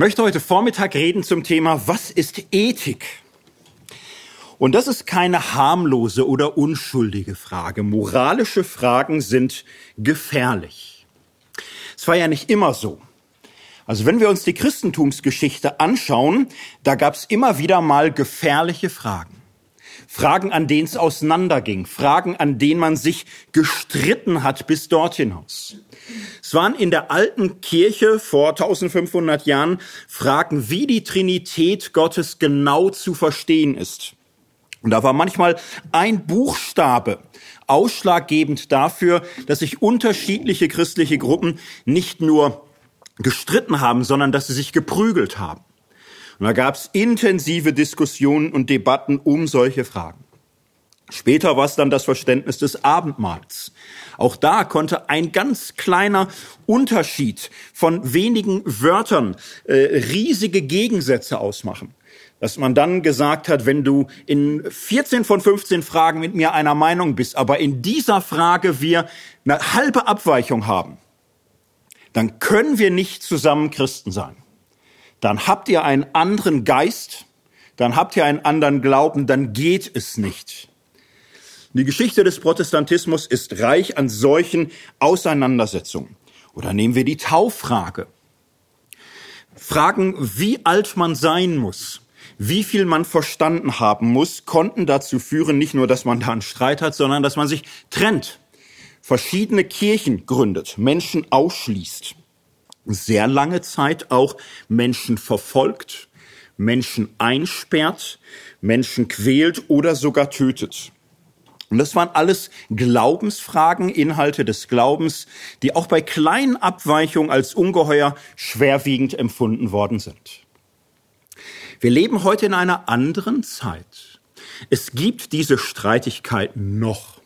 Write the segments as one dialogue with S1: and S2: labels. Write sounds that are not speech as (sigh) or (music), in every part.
S1: möchte heute Vormittag reden zum Thema, was ist Ethik? Und das ist keine harmlose oder unschuldige Frage. Moralische Fragen sind gefährlich. Es war ja nicht immer so. Also wenn wir uns die Christentumsgeschichte anschauen, da gab es immer wieder mal gefährliche Fragen. Fragen, an denen es auseinanderging, Fragen, an denen man sich gestritten hat bis dort hinaus. Es waren in der alten Kirche vor 1500 Jahren Fragen, wie die Trinität Gottes genau zu verstehen ist. Und da war manchmal ein Buchstabe ausschlaggebend dafür, dass sich unterschiedliche christliche Gruppen nicht nur gestritten haben, sondern dass sie sich geprügelt haben. Und da gab es intensive Diskussionen und Debatten um solche Fragen. Später war es dann das Verständnis des Abendmahls. Auch da konnte ein ganz kleiner Unterschied von wenigen Wörtern äh, riesige Gegensätze ausmachen dass man dann gesagt hat, wenn du in 14 von 15 Fragen mit mir einer Meinung bist, aber in dieser Frage wir eine halbe Abweichung haben, dann können wir nicht zusammen Christen sein. Dann habt ihr einen anderen Geist, dann habt ihr einen anderen Glauben, dann geht es nicht. Die Geschichte des Protestantismus ist reich an solchen Auseinandersetzungen. Oder nehmen wir die Tauffrage. Fragen, wie alt man sein muss, wie viel man verstanden haben muss, konnten dazu führen, nicht nur, dass man da einen Streit hat, sondern dass man sich trennt, verschiedene Kirchen gründet, Menschen ausschließt, sehr lange Zeit auch Menschen verfolgt, Menschen einsperrt, Menschen quält oder sogar tötet. Und das waren alles Glaubensfragen, Inhalte des Glaubens, die auch bei kleinen Abweichungen als ungeheuer schwerwiegend empfunden worden sind. Wir leben heute in einer anderen Zeit. Es gibt diese Streitigkeiten noch.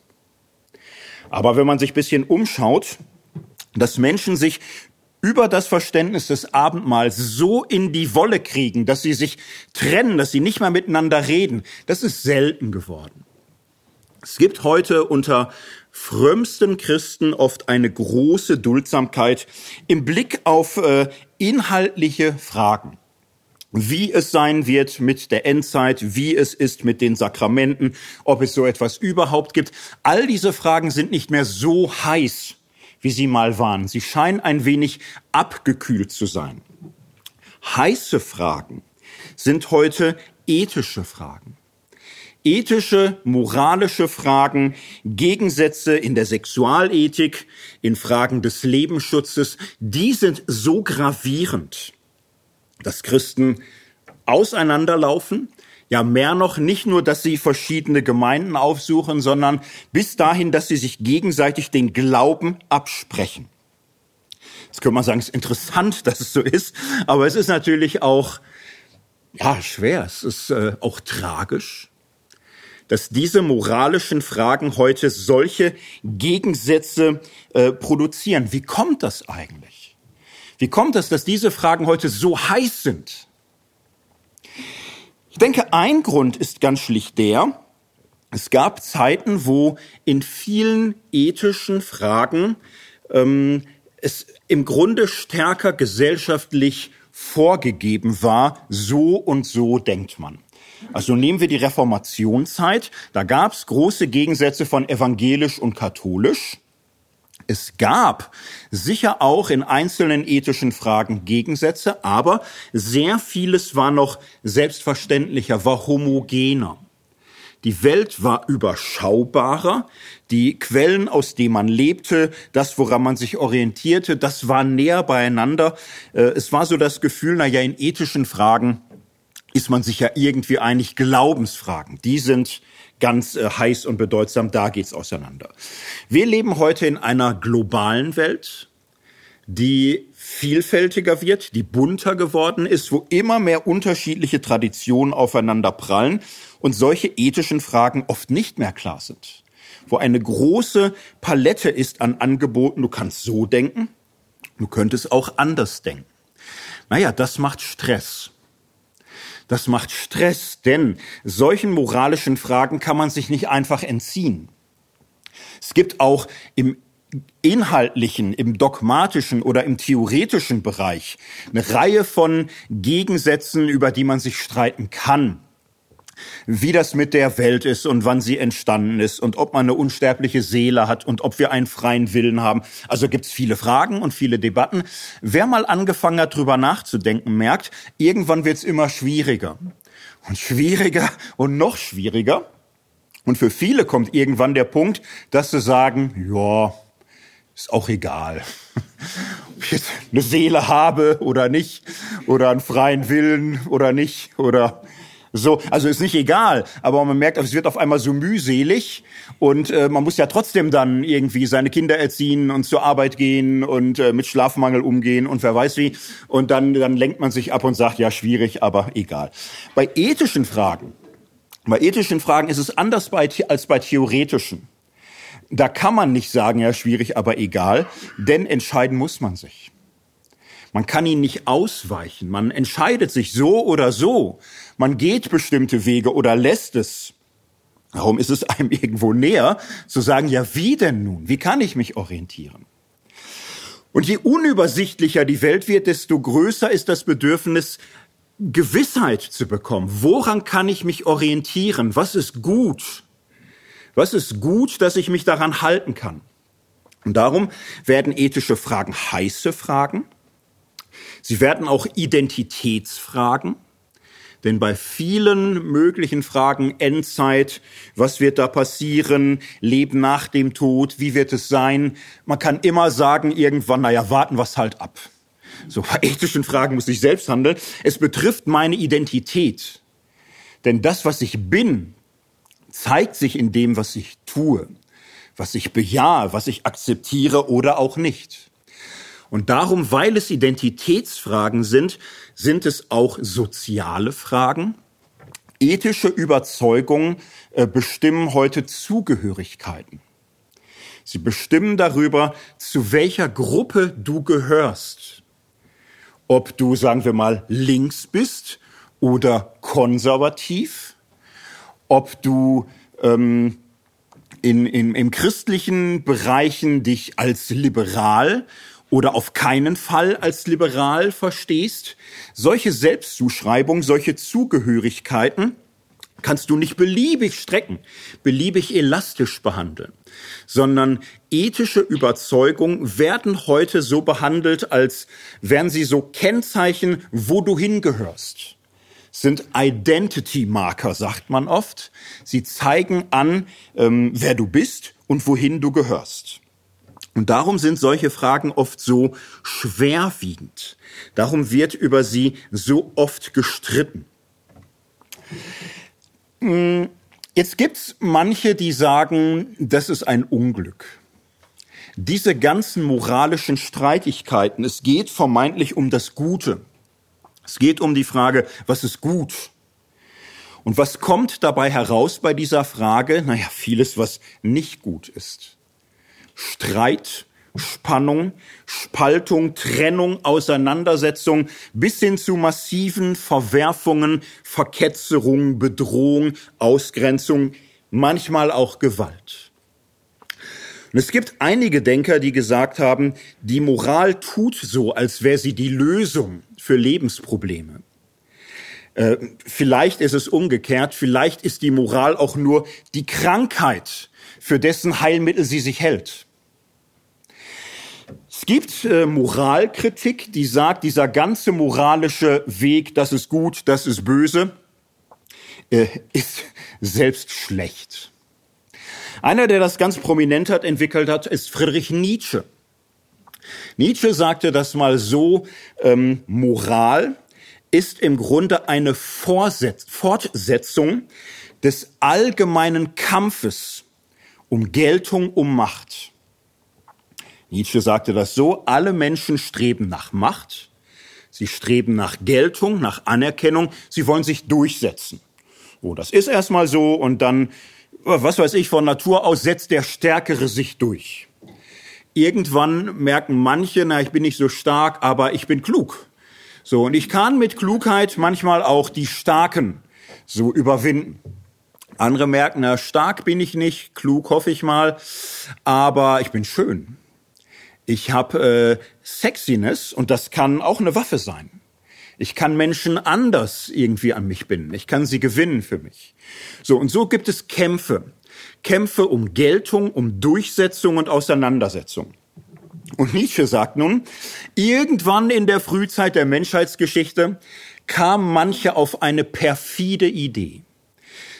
S1: Aber wenn man sich ein bisschen umschaut, dass Menschen sich über das Verständnis des Abendmahls so in die Wolle kriegen, dass sie sich trennen, dass sie nicht mehr miteinander reden, das ist selten geworden. Es gibt heute unter frömmsten Christen oft eine große Duldsamkeit im Blick auf äh, inhaltliche Fragen wie es sein wird mit der Endzeit, wie es ist mit den Sakramenten, ob es so etwas überhaupt gibt. All diese Fragen sind nicht mehr so heiß, wie sie mal waren. Sie scheinen ein wenig abgekühlt zu sein. Heiße Fragen sind heute ethische Fragen. Ethische, moralische Fragen, Gegensätze in der Sexualethik, in Fragen des Lebensschutzes, die sind so gravierend, dass Christen auseinanderlaufen. Ja, mehr noch nicht nur, dass sie verschiedene Gemeinden aufsuchen, sondern bis dahin, dass sie sich gegenseitig den Glauben absprechen. Jetzt könnte man sagen, es ist interessant, (laughs) dass es so ist, aber es ist natürlich auch, ja, schwer. Es ist äh, auch tragisch, dass diese moralischen Fragen heute solche Gegensätze äh, produzieren. Wie kommt das eigentlich? Wie kommt es, dass diese Fragen heute so heiß sind? Ich denke, ein Grund ist ganz schlicht der, es gab Zeiten, wo in vielen ethischen Fragen ähm, es im Grunde stärker gesellschaftlich vorgegeben war, so und so denkt man. Also nehmen wir die Reformationszeit, da gab es große Gegensätze von evangelisch und katholisch. Es gab sicher auch in einzelnen ethischen Fragen Gegensätze, aber sehr vieles war noch selbstverständlicher, war homogener. Die Welt war überschaubarer, die Quellen, aus denen man lebte, das, woran man sich orientierte, das war näher beieinander. Äh, es war so das Gefühl, na ja, in ethischen Fragen ist man sich ja irgendwie einig, Glaubensfragen, die sind ganz äh, heiß und bedeutsam, da geht's auseinander. Wir leben heute in einer globalen Welt, die vielfältiger wird, die bunter geworden ist, wo immer mehr unterschiedliche Traditionen aufeinander prallen und solche ethischen Fragen oft nicht mehr klar sind. Wo eine große Palette ist an Angeboten, du kannst so denken, du könntest auch anders denken. Naja, das macht Stress. Das macht Stress, denn solchen moralischen Fragen kann man sich nicht einfach entziehen. Es gibt auch im inhaltlichen, im dogmatischen oder im theoretischen Bereich eine Reihe von Gegensätzen, über die man sich streiten kann wie das mit der Welt ist und wann sie entstanden ist und ob man eine unsterbliche Seele hat und ob wir einen freien Willen haben. Also gibt's viele Fragen und viele Debatten. Wer mal angefangen hat, drüber nachzudenken, merkt, irgendwann wird's immer schwieriger und schwieriger und noch schwieriger. Und für viele kommt irgendwann der Punkt, dass sie sagen, ja, ist auch egal. (laughs) Ob ich jetzt eine Seele habe oder nicht, oder einen freien Willen oder nicht, oder so, also ist nicht egal, aber man merkt, es wird auf einmal so mühselig und äh, man muss ja trotzdem dann irgendwie seine Kinder erziehen und zur Arbeit gehen und äh, mit Schlafmangel umgehen und wer weiß wie. Und dann, dann lenkt man sich ab und sagt, ja, schwierig, aber egal. Bei ethischen Fragen, bei ethischen Fragen ist es anders bei, als bei theoretischen. Da kann man nicht sagen, ja, schwierig, aber egal, denn entscheiden muss man sich. Man kann ihn nicht ausweichen. Man entscheidet sich so oder so. Man geht bestimmte Wege oder lässt es. Warum ist es einem (laughs) irgendwo näher zu sagen, ja, wie denn nun? Wie kann ich mich orientieren? Und je unübersichtlicher die Welt wird, desto größer ist das Bedürfnis, Gewissheit zu bekommen. Woran kann ich mich orientieren? Was ist gut? Was ist gut, dass ich mich daran halten kann? Und darum werden ethische Fragen heiße Fragen. Sie werden auch Identitätsfragen. Denn bei vielen möglichen Fragen Endzeit, was wird da passieren, Leben nach dem Tod, wie wird es sein, man kann immer sagen irgendwann, naja, warten wir halt ab. So bei ethischen Fragen muss ich selbst handeln. Es betrifft meine Identität. Denn das, was ich bin, zeigt sich in dem, was ich tue, was ich bejahe, was ich akzeptiere oder auch nicht. Und darum, weil es Identitätsfragen sind, sind es auch soziale Fragen. Ethische Überzeugungen äh, bestimmen heute Zugehörigkeiten. Sie bestimmen darüber, zu welcher Gruppe du gehörst. Ob du, sagen wir mal, links bist oder konservativ, ob du ähm, in, in, im christlichen Bereichen dich als liberal oder auf keinen Fall als liberal verstehst, solche Selbstzuschreibung, solche Zugehörigkeiten kannst du nicht beliebig strecken, beliebig elastisch behandeln, sondern ethische Überzeugungen werden heute so behandelt, als wären sie so Kennzeichen, wo du hingehörst. Sind Identity Marker, sagt man oft. Sie zeigen an, ähm, wer du bist und wohin du gehörst. Und darum sind solche Fragen oft so schwerwiegend. Darum wird über sie so oft gestritten. Hm, jetzt gibt's manche, die sagen, das ist ein Unglück. Diese ganzen moralischen Streitigkeiten, es geht vermeintlich um das Gute. Es geht um die Frage, was ist gut? Und was kommt dabei heraus bei dieser Frage? Naja, vieles, was nicht gut ist. Streit, Spannung, Spaltung, Trennung, Auseinandersetzung bis hin zu massiven Verwerfungen, Verketzerung, Bedrohung, Ausgrenzung, manchmal auch Gewalt. Und es gibt einige Denker, die gesagt haben, die Moral tut so, als wäre sie die Lösung für Lebensprobleme. Äh, vielleicht ist es umgekehrt, vielleicht ist die Moral auch nur die Krankheit, für dessen Heilmittel sie sich hält. Es gibt äh, Moralkritik, die sagt, dieser ganze moralische Weg, das ist gut, das ist böse, äh, ist selbst schlecht. Einer, der das ganz prominent hat, entwickelt hat, ist Friedrich Nietzsche. Nietzsche sagte das mal so, ähm, Moral ist im Grunde eine Vorsetz Fortsetzung des allgemeinen Kampfes um Geltung, um Macht. Nietzsche sagte das so, alle Menschen streben nach Macht, sie streben nach Geltung, nach Anerkennung, sie wollen sich durchsetzen. Oh, das ist erstmal so und dann, was weiß ich, von Natur aus setzt der Stärkere sich durch. Irgendwann merken manche, na, ich bin nicht so stark, aber ich bin klug. So, und ich kann mit Klugheit manchmal auch die Starken so überwinden. Andere merken, na, stark bin ich nicht, klug hoffe ich mal, aber ich bin schön Ich habe äh, Sexiness und das kann auch eine Waffe sein. Ich kann Menschen anders irgendwie an mich binden. Ich kann sie gewinnen für mich. So, und so gibt es Kämpfe. Kämpfe um Geltung, um Durchsetzung und Auseinandersetzung. Und Nietzsche sagt nun, irgendwann in der Frühzeit der Menschheitsgeschichte kam manche auf eine perfide Idee.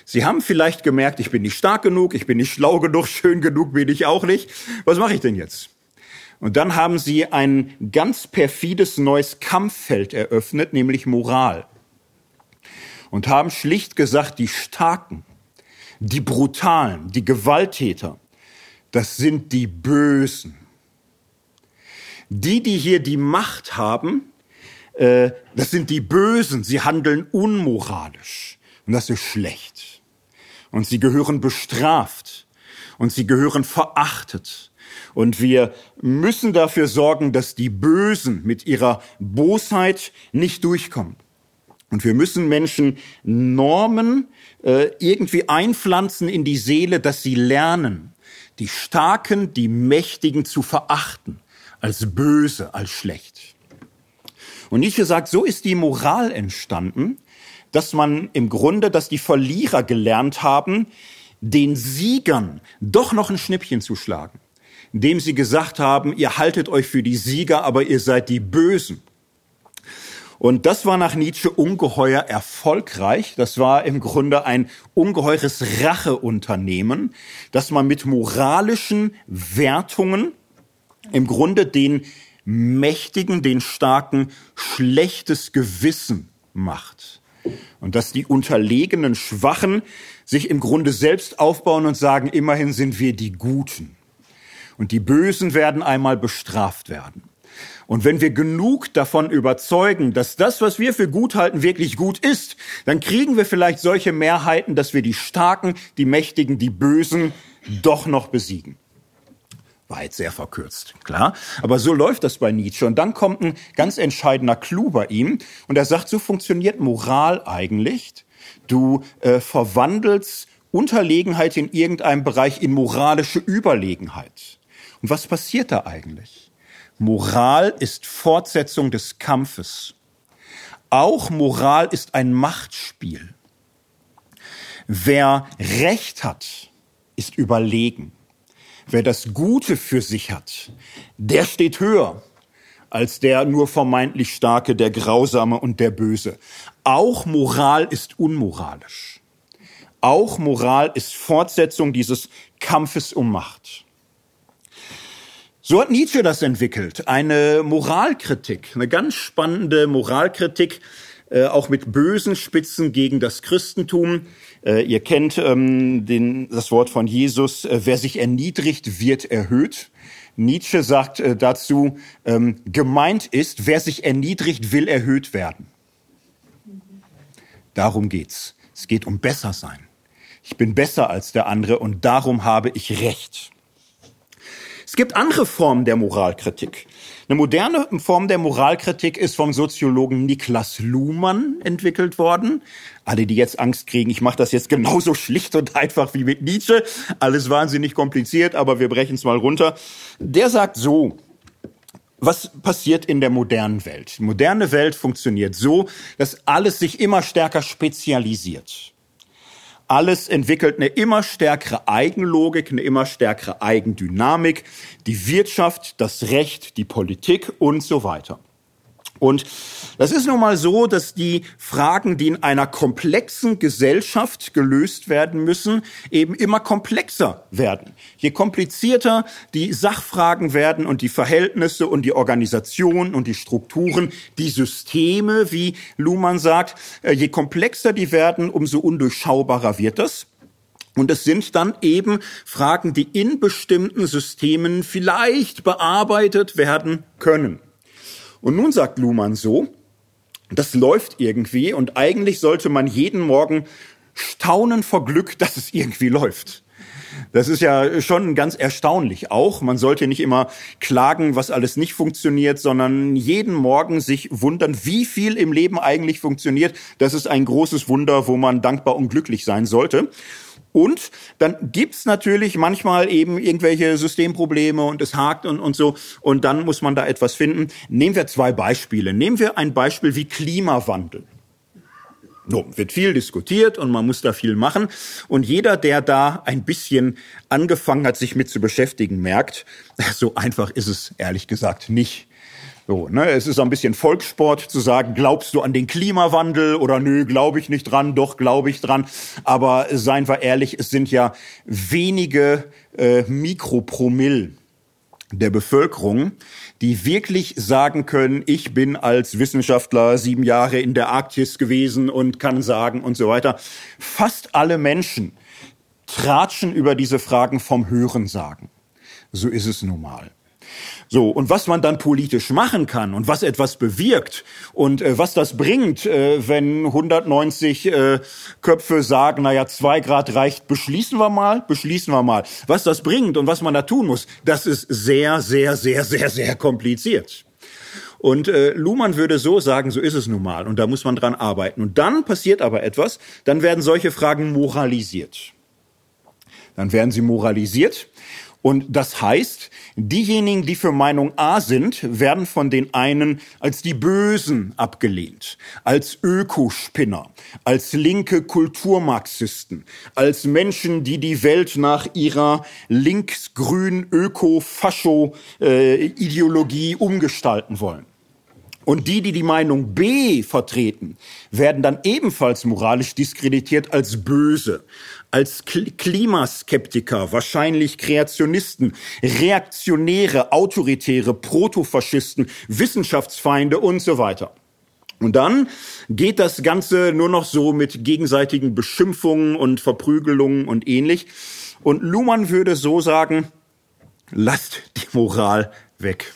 S1: Sie haben vielleicht gemerkt, ich bin nicht stark genug, ich bin nicht schlau genug, (laughs) schön genug bin ich auch nicht. Was mache ich denn jetzt? Und dann haben sie ein ganz perfides neues Kampffeld eröffnet, nämlich Moral. Und haben schlicht gesagt, die Starken, die Brutalen, die Gewalttäter, das sind die Bösen. Die, die hier die Macht haben, äh, das sind die Bösen. Sie handeln unmoralisch. Und das ist schlecht. Und sie gehören bestraft. Und sie gehören verachtet. Und wir müssen dafür sorgen, dass die Bösen mit ihrer Bosheit nicht durchkommen. Und wir müssen Menschen Normen äh, irgendwie einpflanzen in die Seele, dass sie lernen, die Starken, die Mächtigen zu verachten, als böse, als schlecht. Und Nietzsche sagt, so ist die Moral entstanden, dass man im Grunde, dass die Verlierer gelernt haben, den Siegern doch noch ein Schnippchen zu schlagen indem sie gesagt haben, ihr haltet euch für die Sieger, aber ihr seid die Bösen. Und das war nach Nietzsche ungeheuer erfolgreich. Das war im Grunde ein ungeheures Racheunternehmen, dass man mit moralischen Wertungen im Grunde den Mächtigen, den Starken schlechtes Gewissen macht. Und dass die unterlegenen Schwachen sich im Grunde selbst aufbauen und sagen, immerhin sind wir die Guten. Und die Bösen werden einmal bestraft werden. Und wenn wir genug davon überzeugen, dass das, was wir für gut halten, wirklich gut ist, dann kriegen wir vielleicht solche Mehrheiten, dass wir die Starken, die Mächtigen, die Bösen doch noch besiegen. War jetzt sehr verkürzt, klar. Aber so läuft das bei Nietzsche. Und dann kommt ein ganz entscheidender Clou bei ihm. Und er sagt, so funktioniert Moral eigentlich. Du äh, verwandelst Unterlegenheit in irgendeinem Bereich in moralische Überlegenheit. Und was passiert da eigentlich? Moral ist Fortsetzung des Kampfes. Auch Moral ist ein Machtspiel. Wer Recht hat, ist überlegen. Wer das Gute für sich hat, der steht höher als der nur vermeintlich Starke, der Grausame und der Böse. Auch Moral ist unmoralisch. Auch Moral ist Fortsetzung dieses Kampfes um Macht. So hat Nietzsche das entwickelt. Eine Moralkritik, eine ganz spannende Moralkritik, äh, auch mit bösen Spitzen gegen das Christentum. Äh, ihr kennt ähm, den, das Wort von Jesus, äh, wer sich erniedrigt, wird erhöht. Nietzsche sagt äh, dazu, ähm, gemeint ist, wer sich erniedrigt, will erhöht werden. Darum geht's. Es geht um besser sein. Ich bin besser als der andere und darum habe ich Recht. Es gibt andere Formen der Moralkritik. Eine moderne Form der Moralkritik ist vom Soziologen Niklas Luhmann entwickelt worden. Alle, die jetzt Angst kriegen, ich mache das jetzt genauso schlicht und einfach wie mit Nietzsche. Alles wahnsinnig kompliziert, aber wir brechen es mal runter. Der sagt so, was passiert in der modernen Welt? Die moderne Welt funktioniert so, dass alles sich immer stärker spezialisiert. Alles entwickelt eine immer stärkere Eigenlogik, eine immer stärkere Eigendynamik, die Wirtschaft, das Recht, die Politik und so weiter. Und das ist nun mal so, dass die Fragen, die in einer komplexen Gesellschaft gelöst werden müssen, eben immer komplexer werden. Je komplizierter die Sachfragen werden und die Verhältnisse und die Organisation und die Strukturen, die Systeme, wie Luhmann sagt, äh, je komplexer die werden, umso undurchschaubarer wird das. Und es sind dann eben Fragen, die in bestimmten Systemen vielleicht bearbeitet werden können. Und nun sagt Luhmann so, das läuft irgendwie und eigentlich sollte man jeden Morgen staunen vor Glück, dass es irgendwie läuft. Das ist ja schon ganz erstaunlich auch. Man sollte nicht immer klagen, was alles nicht funktioniert, sondern jeden Morgen sich wundern, wie viel im Leben eigentlich funktioniert. Das ist ein großes Wunder, wo man dankbar und glücklich sein sollte. Und dann gibt's natürlich manchmal eben irgendwelche Systemprobleme und es hakt und, und so. Und dann muss man da etwas finden. Nehmen wir zwei Beispiele. Nehmen wir ein Beispiel wie Klimawandel. So, wird viel diskutiert und man muss da viel machen. Und jeder, der da ein bisschen angefangen hat, sich mit zu beschäftigen, merkt, (laughs) so einfach ist es ehrlich gesagt nicht. So, ne, es ist ein bisschen Volkssport zu sagen, glaubst du an den Klimawandel oder nö, glaube ich nicht dran, doch glaube ich dran. Aber seien wir ehrlich, es sind ja wenige äh, Mikropromille der Bevölkerung, die wirklich sagen können, ich bin als Wissenschaftler sieben Jahre in der Arktis gewesen und kann sagen und so weiter. Fast alle Menschen tratschen über diese Fragen vom Hören sagen. So ist es nun mal. So, und was man dann politisch machen kann und was etwas bewirkt und äh, was das bringt, äh, wenn 190 äh, Köpfe sagen, naja, zwei Grad reicht, beschließen wir mal, beschließen wir mal. Was das bringt und was man da tun muss, das ist sehr, sehr, sehr, sehr, sehr kompliziert. Und äh, Luhmann würde so sagen, so ist es nun mal und da muss man dran arbeiten. Und dann passiert aber etwas, dann werden solche Fragen moralisiert. Dann werden sie moralisiert und das heißt, diejenigen, die für Meinung A sind, werden von den einen als die Bösen abgelehnt, als Ökospinner, als linke Kulturmarxisten, als Menschen, die die Welt nach ihrer linksgrün Öko-Fascho-Ideologie äh, umgestalten wollen. Und die, die die Meinung B vertreten, werden dann ebenfalls moralisch diskreditiert als böse, als Klimaskeptiker, wahrscheinlich Kreationisten, Reaktionäre, Autoritäre, Protofaschisten, Wissenschaftsfeinde und so weiter. Und dann geht das Ganze nur noch so mit gegenseitigen Beschimpfungen und Verprügelungen und ähnlich. Und Luhmann würde so sagen, lasst die Moral weg.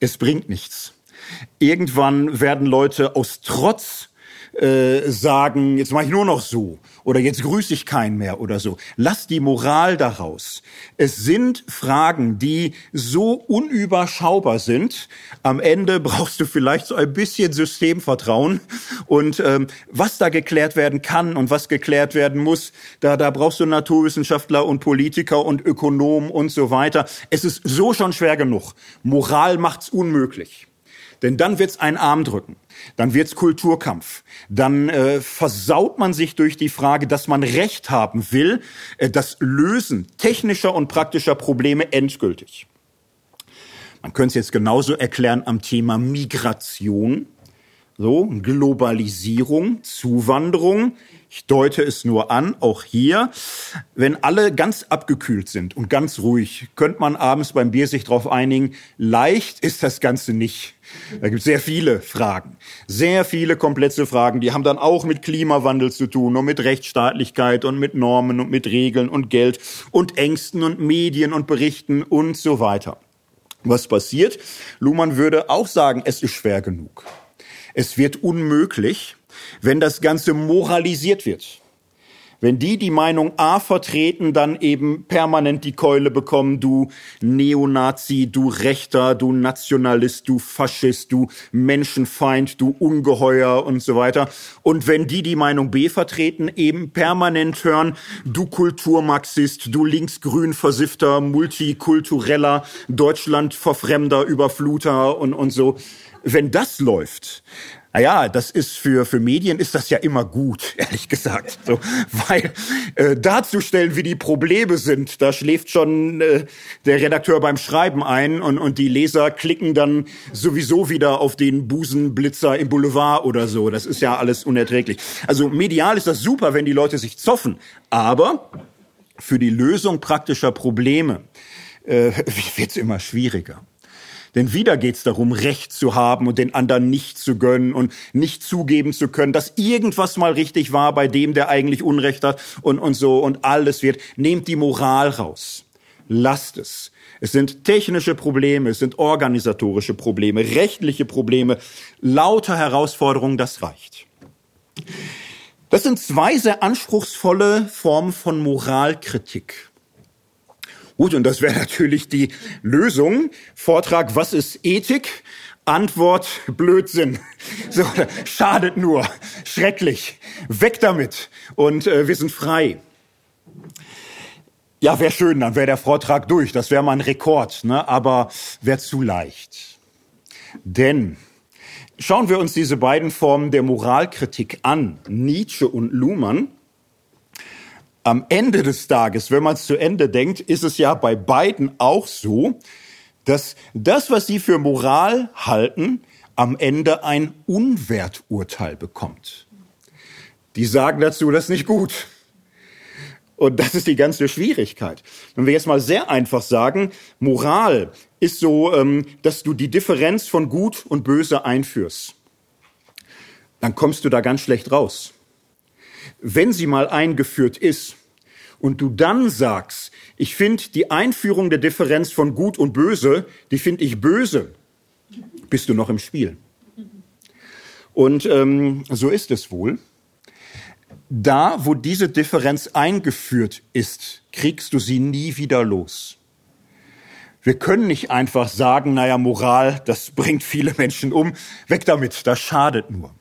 S1: Es bringt nichts. Irgendwann werden Leute aus Trotz äh, sagen, jetzt mache ich nur noch so oder jetzt grüße ich keinen mehr oder so. Lass die Moral daraus. Es sind Fragen, die so unüberschaubar sind. Am Ende brauchst du vielleicht so ein bisschen Systemvertrauen und ähm, was da geklärt werden kann und was geklärt werden muss, da da brauchst du Naturwissenschaftler und Politiker und Ökonomen und so weiter. Es ist so schon schwer genug. Moral macht's unmöglich. Denn dann wird's einen Arm drücken, dann wird's Kulturkampf, dann äh, versaut man sich durch die Frage, dass man Recht haben will, äh, das Lösen technischer und praktischer Probleme endgültig. Man könnte es jetzt genauso erklären am Thema Migration. So, Globalisierung, Zuwanderung. Ich deute es nur an, auch hier. Wenn alle ganz abgekühlt sind und ganz ruhig, könnte man abends beim Bier sich darauf einigen, leicht ist das Ganze nicht. Da gibt es sehr viele Fragen, sehr viele komplexe Fragen, die haben dann auch mit Klimawandel zu tun und mit Rechtsstaatlichkeit und mit Normen und mit Regeln und Geld und Ängsten und Medien und Berichten und so weiter. Was passiert? Luhmann würde auch sagen, es ist schwer genug. Es wird unmöglich, wenn das Ganze moralisiert wird. Wenn die die Meinung A vertreten, dann eben permanent die Keule bekommen, du Neonazi, du Rechter, du Nationalist, du Faschist, du Menschenfeind, du Ungeheuer und so weiter. Und wenn die die Meinung B vertreten, eben permanent hören, du Kulturmarxist, du linksgrün versiffter, multikultureller, Deutschland verfremder, Überfluter und, und so wenn das läuft, naja, das ist für, für Medien ist das ja immer gut, (laughs) ehrlich gesagt. So, weil äh, darzustellen, wie die Probleme sind, da schläft schon äh, der Redakteur beim Schreiben ein und, und die Leser klicken dann sowieso wieder auf den Busenblitzer im Boulevard oder so. Das ist ja alles unerträglich. Also medial ist das super, wenn die Leute sich zoffen. Aber für die Lösung praktischer Probleme äh, (laughs) wird es immer schwieriger. Denn wieder geht es darum, Recht zu haben und den anderen nicht zu gönnen und nicht zugeben zu können, dass irgendwas mal richtig war bei dem, der eigentlich Unrecht hat und, und so und alles wird. Nehmt die Moral raus. Lasst es. Es sind technische Probleme, es sind organisatorische Probleme, rechtliche Probleme, lauter Herausforderungen, das reicht. Das sind zwei sehr anspruchsvolle Formen von Moralkritik. Gut, und das wäre (laughs) natürlich die Lösung. Vortrag, was ist Ethik? Antwort, Blödsinn. (laughs) So, schadet nur. Schrecklich. Weg damit. Und äh, wir sind frei. Ja, wäre schön, dann wäre der Vortrag durch. Das wäre mal ein Rekord, ne? aber wäre zu leicht. Denn schauen wir uns diese beiden Formen der Moralkritik an, Nietzsche und Luhmann, am Ende des Tages, wenn man es zu Ende denkt, ist es ja bei beiden auch so, dass das, was sie für Moral halten, am Ende ein Unwerturteil bekommt. Die sagen dazu, das ist nicht gut. Und das ist die ganze Schwierigkeit. Wenn wir jetzt mal sehr einfach sagen, Moral ist so, ähm, dass du die Differenz von Gut und Böse einführst, dann kommst du da ganz schlecht raus. Wenn sie mal eingeführt ist und du dann sagst, ich finde die Einführung der Differenz von Gut und Böse, die finde ich böse, bist du noch im Spiel. Und ähm, so ist es wohl. Da, wo diese Differenz eingeführt ist, kriegst du sie nie wieder los. Wir können nicht einfach sagen, naja, Moral, das bringt viele Menschen um, weg damit, das schadet nur.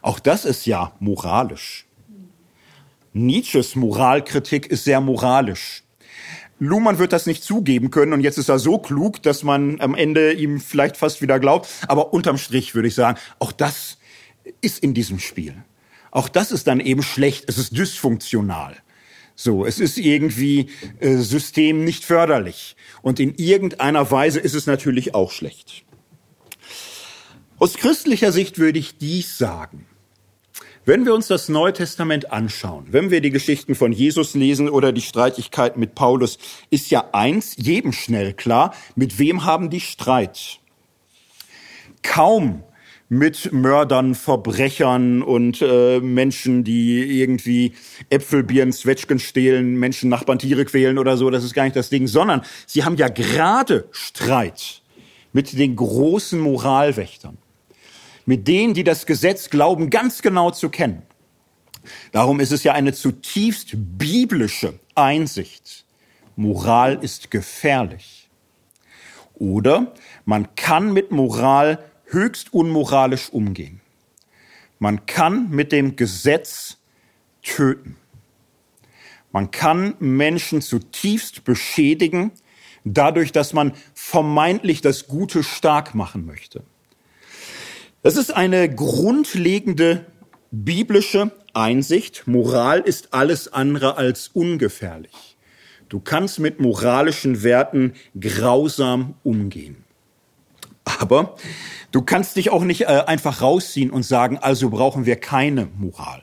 S1: Auch das ist ja moralisch. Nietzsches Moralkritik ist sehr moralisch. Luhmann wird das nicht zugeben können und jetzt ist er so klug, dass man am Ende ihm vielleicht fast wieder glaubt. Aber unterm Strich würde ich sagen, auch das ist in diesem Spiel. Auch das ist dann eben schlecht. Es ist dysfunktional. So, es ist irgendwie äh, System nicht förderlich. Und in irgendeiner Weise ist es natürlich auch schlecht. Aus christlicher Sicht würde ich dies sagen. Wenn wir uns das Neue Testament anschauen, wenn wir die Geschichten von Jesus lesen oder die Streitigkeit mit Paulus, ist ja eins jedem schnell klar, mit wem haben die Streit? Kaum mit Mördern, Verbrechern und äh, Menschen, die irgendwie Äpfelbieren, Zwetschgen stehlen, Menschen, Nachbarn, Tiere quälen oder so. Das ist gar nicht das Ding, sondern sie haben ja gerade Streit mit den großen Moralwächtern, mit denen, die das Gesetz glauben, ganz genau zu kennen. Darum ist es ja eine zutiefst biblische Einsicht. Moral ist gefährlich. Oder man kann mit Moral höchst unmoralisch umgehen. Man kann mit dem Gesetz töten. Man kann Menschen zutiefst beschädigen, dadurch, dass man vermeintlich das Gute stark machen möchte. Das ist eine grundlegende biblische Einsicht. Moral ist alles andere als ungefährlich. Du kannst mit moralischen Werten grausam umgehen. Aber Du kannst dich auch nicht äh, einfach rausziehen und sagen, also brauchen wir keine Moral.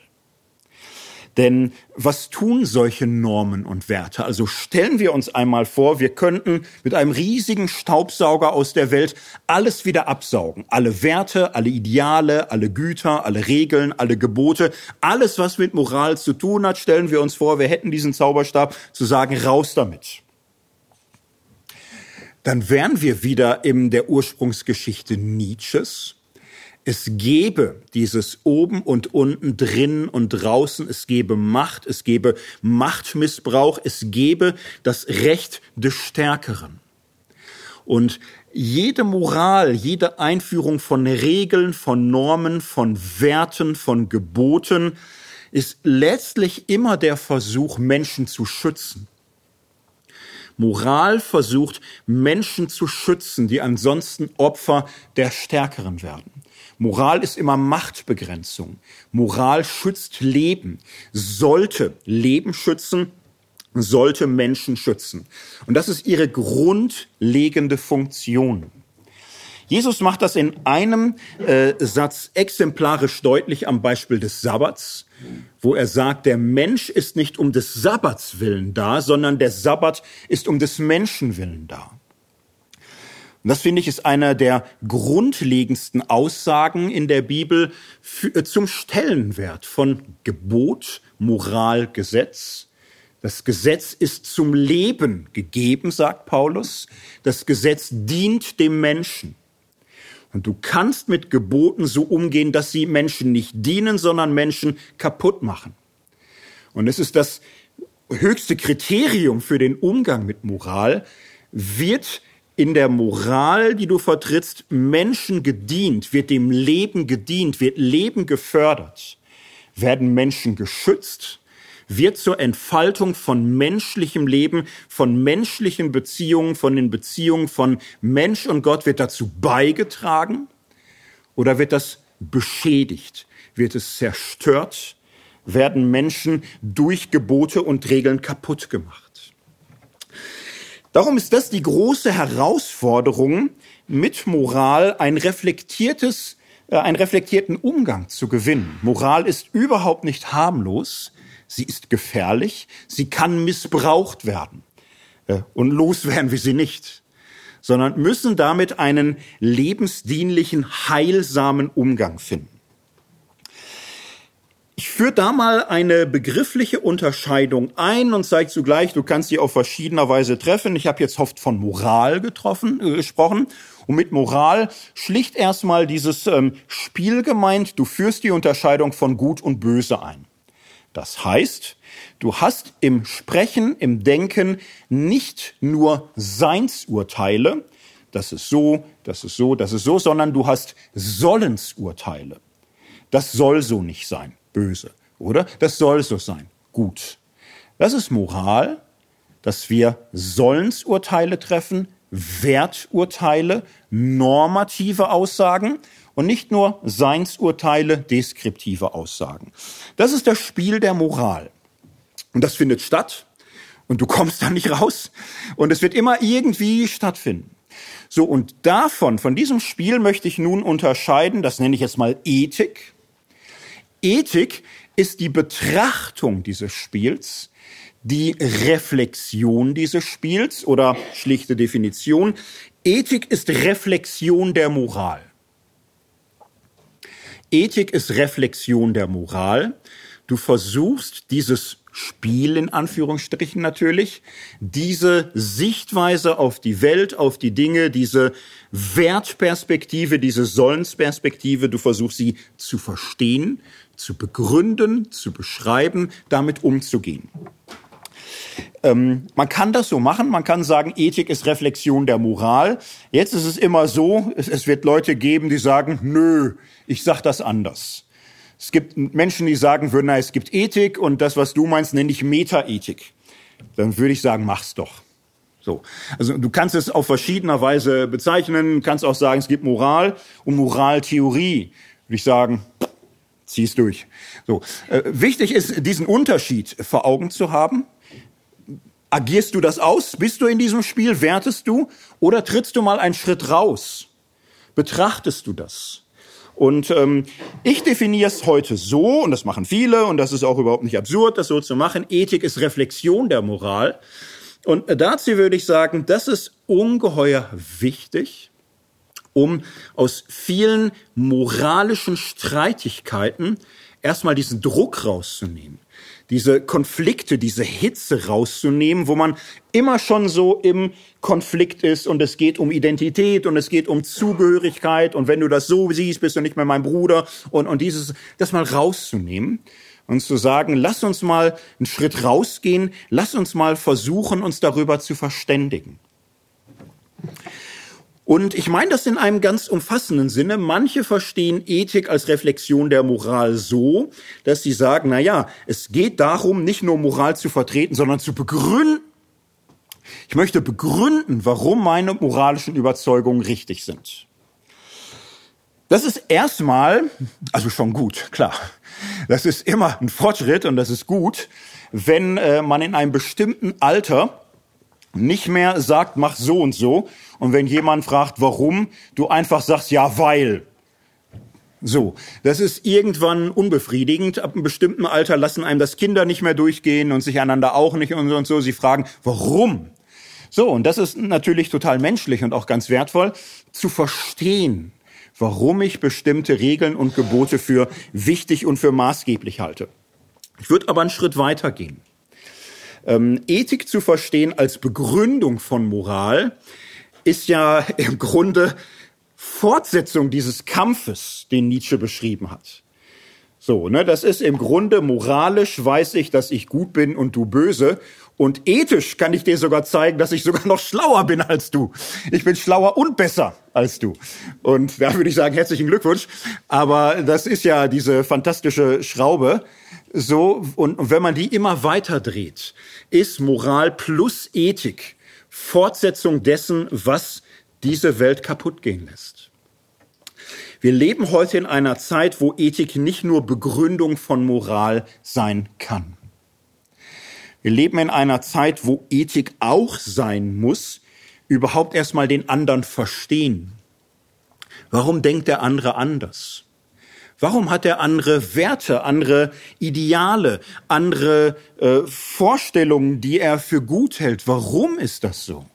S1: Denn was tun solche Normen und Werte? Also stellen wir uns einmal vor, wir könnten mit einem riesigen Staubsauger aus der Welt alles wieder absaugen. Alle Werte, alle Ideale, alle Güter, alle Regeln, alle Gebote, alles, was mit Moral zu tun hat, stellen wir uns vor, wir hätten diesen Zauberstab zu sagen, raus damit dann wären wir wieder in der Ursprungsgeschichte Nietzsches. Es gäbe dieses oben und unten, drinnen und draußen, es gäbe Macht, es gäbe Machtmissbrauch, es gäbe das Recht des Stärkeren. Und jede Moral, jede Einführung von Regeln, von Normen, von Werten, von Geboten ist letztlich immer der Versuch, Menschen zu schützen. Moral versucht, Menschen zu schützen, die ansonsten Opfer der Stärkeren werden. Moral ist immer Machtbegrenzung. Moral schützt Leben, sollte Leben schützen, sollte Menschen schützen. Und das ist ihre grundlegende Funktion. Jesus macht das in einem äh, Satz exemplarisch deutlich am Beispiel des Sabbats, wo er sagt, der Mensch ist nicht um des Sabbats willen da, sondern der Sabbat ist um des Menschen willen da. Und das finde ich ist einer der grundlegendsten Aussagen in der Bibel für, äh, zum Stellenwert von Gebot, Moral, Gesetz. Das Gesetz ist zum Leben gegeben, sagt Paulus. Das Gesetz dient dem Menschen. Und du kannst mit Geboten so umgehen, dass sie Menschen nicht dienen, sondern Menschen kaputt machen. Und es ist das höchste Kriterium für den Umgang mit Moral, wird in der Moral, die du vertrittst, Menschen gedient, wird dem Leben gedient, wird Leben gefördert, werden Menschen geschützt, wird zur Entfaltung von menschlichem Leben, von menschlichen Beziehungen, von den Beziehungen von Mensch und Gott, wird dazu beigetragen? Oder wird das beschädigt, wird es zerstört, werden Menschen durch Gebote und Regeln kaputt gemacht. Darum ist das die große Herausforderung, mit Moral ein reflektiertes, äh, einen reflektierten Umgang zu gewinnen. Moral ist überhaupt nicht harmlos, sie ist gefährlich, sie kann missbraucht werden. Äh, und loswerden wir sie nicht, sondern müssen damit einen lebensdienlichen, heilsamen Umgang finden. Ich führe da mal eine begriffliche Unterscheidung ein und zeige zugleich, du kannst sie auf verschiedener Weise treffen. Ich habe jetzt oft von Moral getroffen, äh, gesprochen und mit Moral schlicht erstmal dieses ähm, Spiel gemeint, du führst die Unterscheidung von Gut und Böse ein. Das heißt, du hast im Sprechen, im Denken nicht nur Seinsurteile, das ist so, das ist so, das ist so, sondern du hast Sollensurteile. Das soll so nicht sein böse, oder? Das soll so sein. Gut. Das ist Moral, dass wir Sollensurteile treffen, Werturteile, normative Aussagen und nicht nur Seinsurteile, deskriptive Aussagen. Das ist das Spiel der Moral. Und das findet statt und du kommst da nicht raus und es wird immer irgendwie stattfinden. So, und davon, von diesem Spiel möchte ich nun unterscheiden, das nenne ich jetzt mal Ethik, Ethik ist die Betrachtung dieses Spiels, die Reflexion dieses Spiels oder schlichte Definition. Ethik ist Reflexion der Moral. Ethik ist Reflexion der Moral. Du versuchst dieses Spiel in Anführungsstrichen natürlich, diese Sichtweise auf die Welt, auf die Dinge, diese Wertperspektive, diese Sollensperspektive, du versuchst sie zu verstehen, zu begründen, zu beschreiben, damit umzugehen. Ähm, man kann das so machen, man kann sagen, Ethik ist Reflexion der Moral. Jetzt ist es immer so, es, es wird Leute geben, die sagen, nö, ich sag das anders. Es gibt Menschen, die sagen würden, na, es gibt Ethik und das, was du meinst, nenne ich Metaethik. Dann würde ich sagen, mach's doch. So. Also du kannst es auf verschiedener Weise bezeichnen, kannst auch sagen, es gibt Moral und Moraltheorie. Würde ich sagen, zieh's durch. So, äh, wichtig ist, diesen Unterschied vor Augen zu haben. Agierst du das aus? Bist du in diesem Spiel? Wertest du? Oder trittst du mal einen Schritt raus? Betrachtest du das? Und ähm, ich definiere es heute so, und das machen viele, und das ist auch überhaupt nicht absurd, das so zu machen. Ethik ist Reflexion der Moral. Und dazu würde ich sagen, das ist ungeheuer wichtig, um aus vielen moralischen Streitigkeiten erstmal diesen Druck rauszunehmen, diese Konflikte, diese Hitze rauszunehmen, wo man immer schon so im Konflikt ist und es geht um Identität und es geht um Zugehörigkeit und wenn du das so siehst, bist du nicht mehr mein Bruder und, und dieses, das mal rauszunehmen und zu sagen, lass uns mal einen Schritt rausgehen, lass uns mal versuchen, uns darüber zu verständigen. Und ich meine das in einem ganz umfassenden Sinne. Manche verstehen Ethik als Reflexion der Moral so, dass sie sagen, na ja, es geht darum, nicht nur Moral zu vertreten, sondern zu begründen. Ich möchte begründen, warum meine moralischen Überzeugungen richtig sind. Das ist erstmal, also schon gut, klar. Das ist immer ein Fortschritt und das ist gut, wenn äh, man in einem bestimmten Alter nicht mehr sagt, mach so und so. Und wenn jemand fragt, warum, du einfach sagst, ja, weil. So, das ist irgendwann unbefriedigend. Ab einem bestimmten Alter lassen einem das Kinder nicht mehr durchgehen und sich einander auch nicht und so und so. Sie fragen, warum? So, und das ist natürlich total menschlich und auch ganz wertvoll, zu verstehen, warum ich bestimmte Regeln und Gebote für wichtig und für maßgeblich halte. Ich würde aber einen Schritt weiter gehen. Ähm, Ethik zu verstehen als Begründung von Moral ist ja im Grunde Fortsetzung dieses Kampfes, den Nietzsche beschrieben hat. So, ne, das ist im Grunde moralisch weiß ich, dass ich gut bin und du böse. Und ethisch kann ich dir sogar zeigen, dass ich sogar noch schlauer bin als du. Ich bin schlauer und besser als du. Und da würde ich sagen, herzlichen Glückwunsch. Aber das ist ja diese fantastische Schraube. So, und wenn man die immer weiter dreht, ist Moral plus Ethik Fortsetzung dessen, was diese Welt kaputt gehen lässt. Wir leben heute in einer Zeit, wo Ethik nicht nur Begründung von Moral sein kann. Wir leben in einer Zeit, wo Ethik auch sein muss, überhaupt erstmal den anderen verstehen. Warum denkt der andere anders? Warum hat der andere Werte, andere Ideale, andere äh, Vorstellungen, die er für gut hält? Warum ist das so?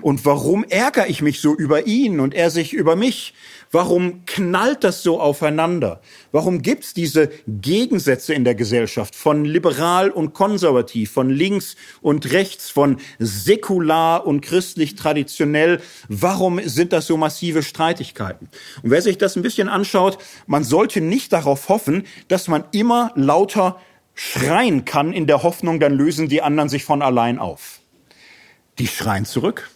S1: Und warum ärgere ich mich so über ihn und er sich über mich? Warum knallt das so aufeinander? Warum gibt's diese Gegensätze in der Gesellschaft von liberal und konservativ, von links und rechts, von säkular und christlich traditionell? Warum sind das so massive Streitigkeiten? Und wer sich das ein bisschen anschaut, man sollte nicht darauf hoffen, dass man immer lauter schreien kann in der Hoffnung, dann lösen die anderen sich von allein auf. Die schreien zurück.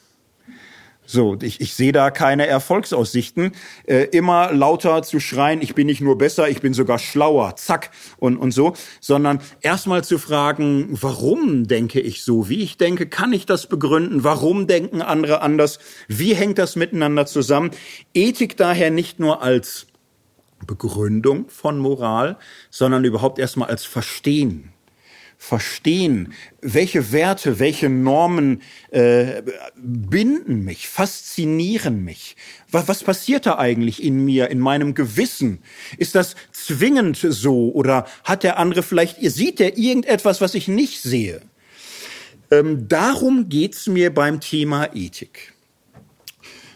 S1: So, ich, ich sehe da keine Erfolgsaussichten. Äh, immer lauter zu schreien, ich bin nicht nur besser, ich bin sogar schlauer, zack und, und so, sondern erstmal zu fragen, warum denke ich so, wie ich denke, kann ich das begründen, warum denken andere anders, wie hängt das miteinander zusammen? Ethik daher nicht nur als Begründung von Moral, sondern überhaupt erstmal als Verstehen verstehen, welche Werte, welche Normen äh, binden mich, faszinieren mich. Was, was passiert da eigentlich in mir, in meinem Gewissen? Ist das zwingend so oder hat der andere vielleicht, sieht er irgendetwas, was ich nicht sehe? Ähm, darum geht's mir beim Thema Ethik.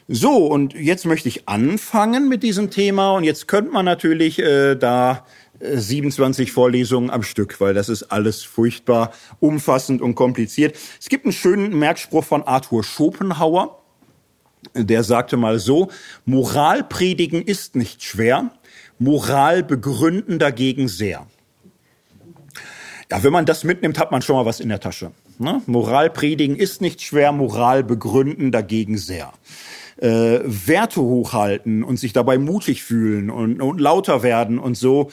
S1: So, und jetzt möchte ich anfangen mit diesem Thema und jetzt könnte man natürlich äh, da 27 Vorlesungen am Stück, weil das ist alles furchtbar umfassend und kompliziert. Es gibt einen schönen Merkspruch von Arthur Schopenhauer, der sagte mal so, Moral predigen ist nicht schwer, Moral begründen dagegen sehr. Ja, wenn man das mitnimmt, hat man schon mal was in der Tasche. Ne? Moral predigen ist nicht schwer, Moral begründen dagegen sehr. Äh, Werte hochhalten und sich dabei mutig fühlen und, und lauter werden und so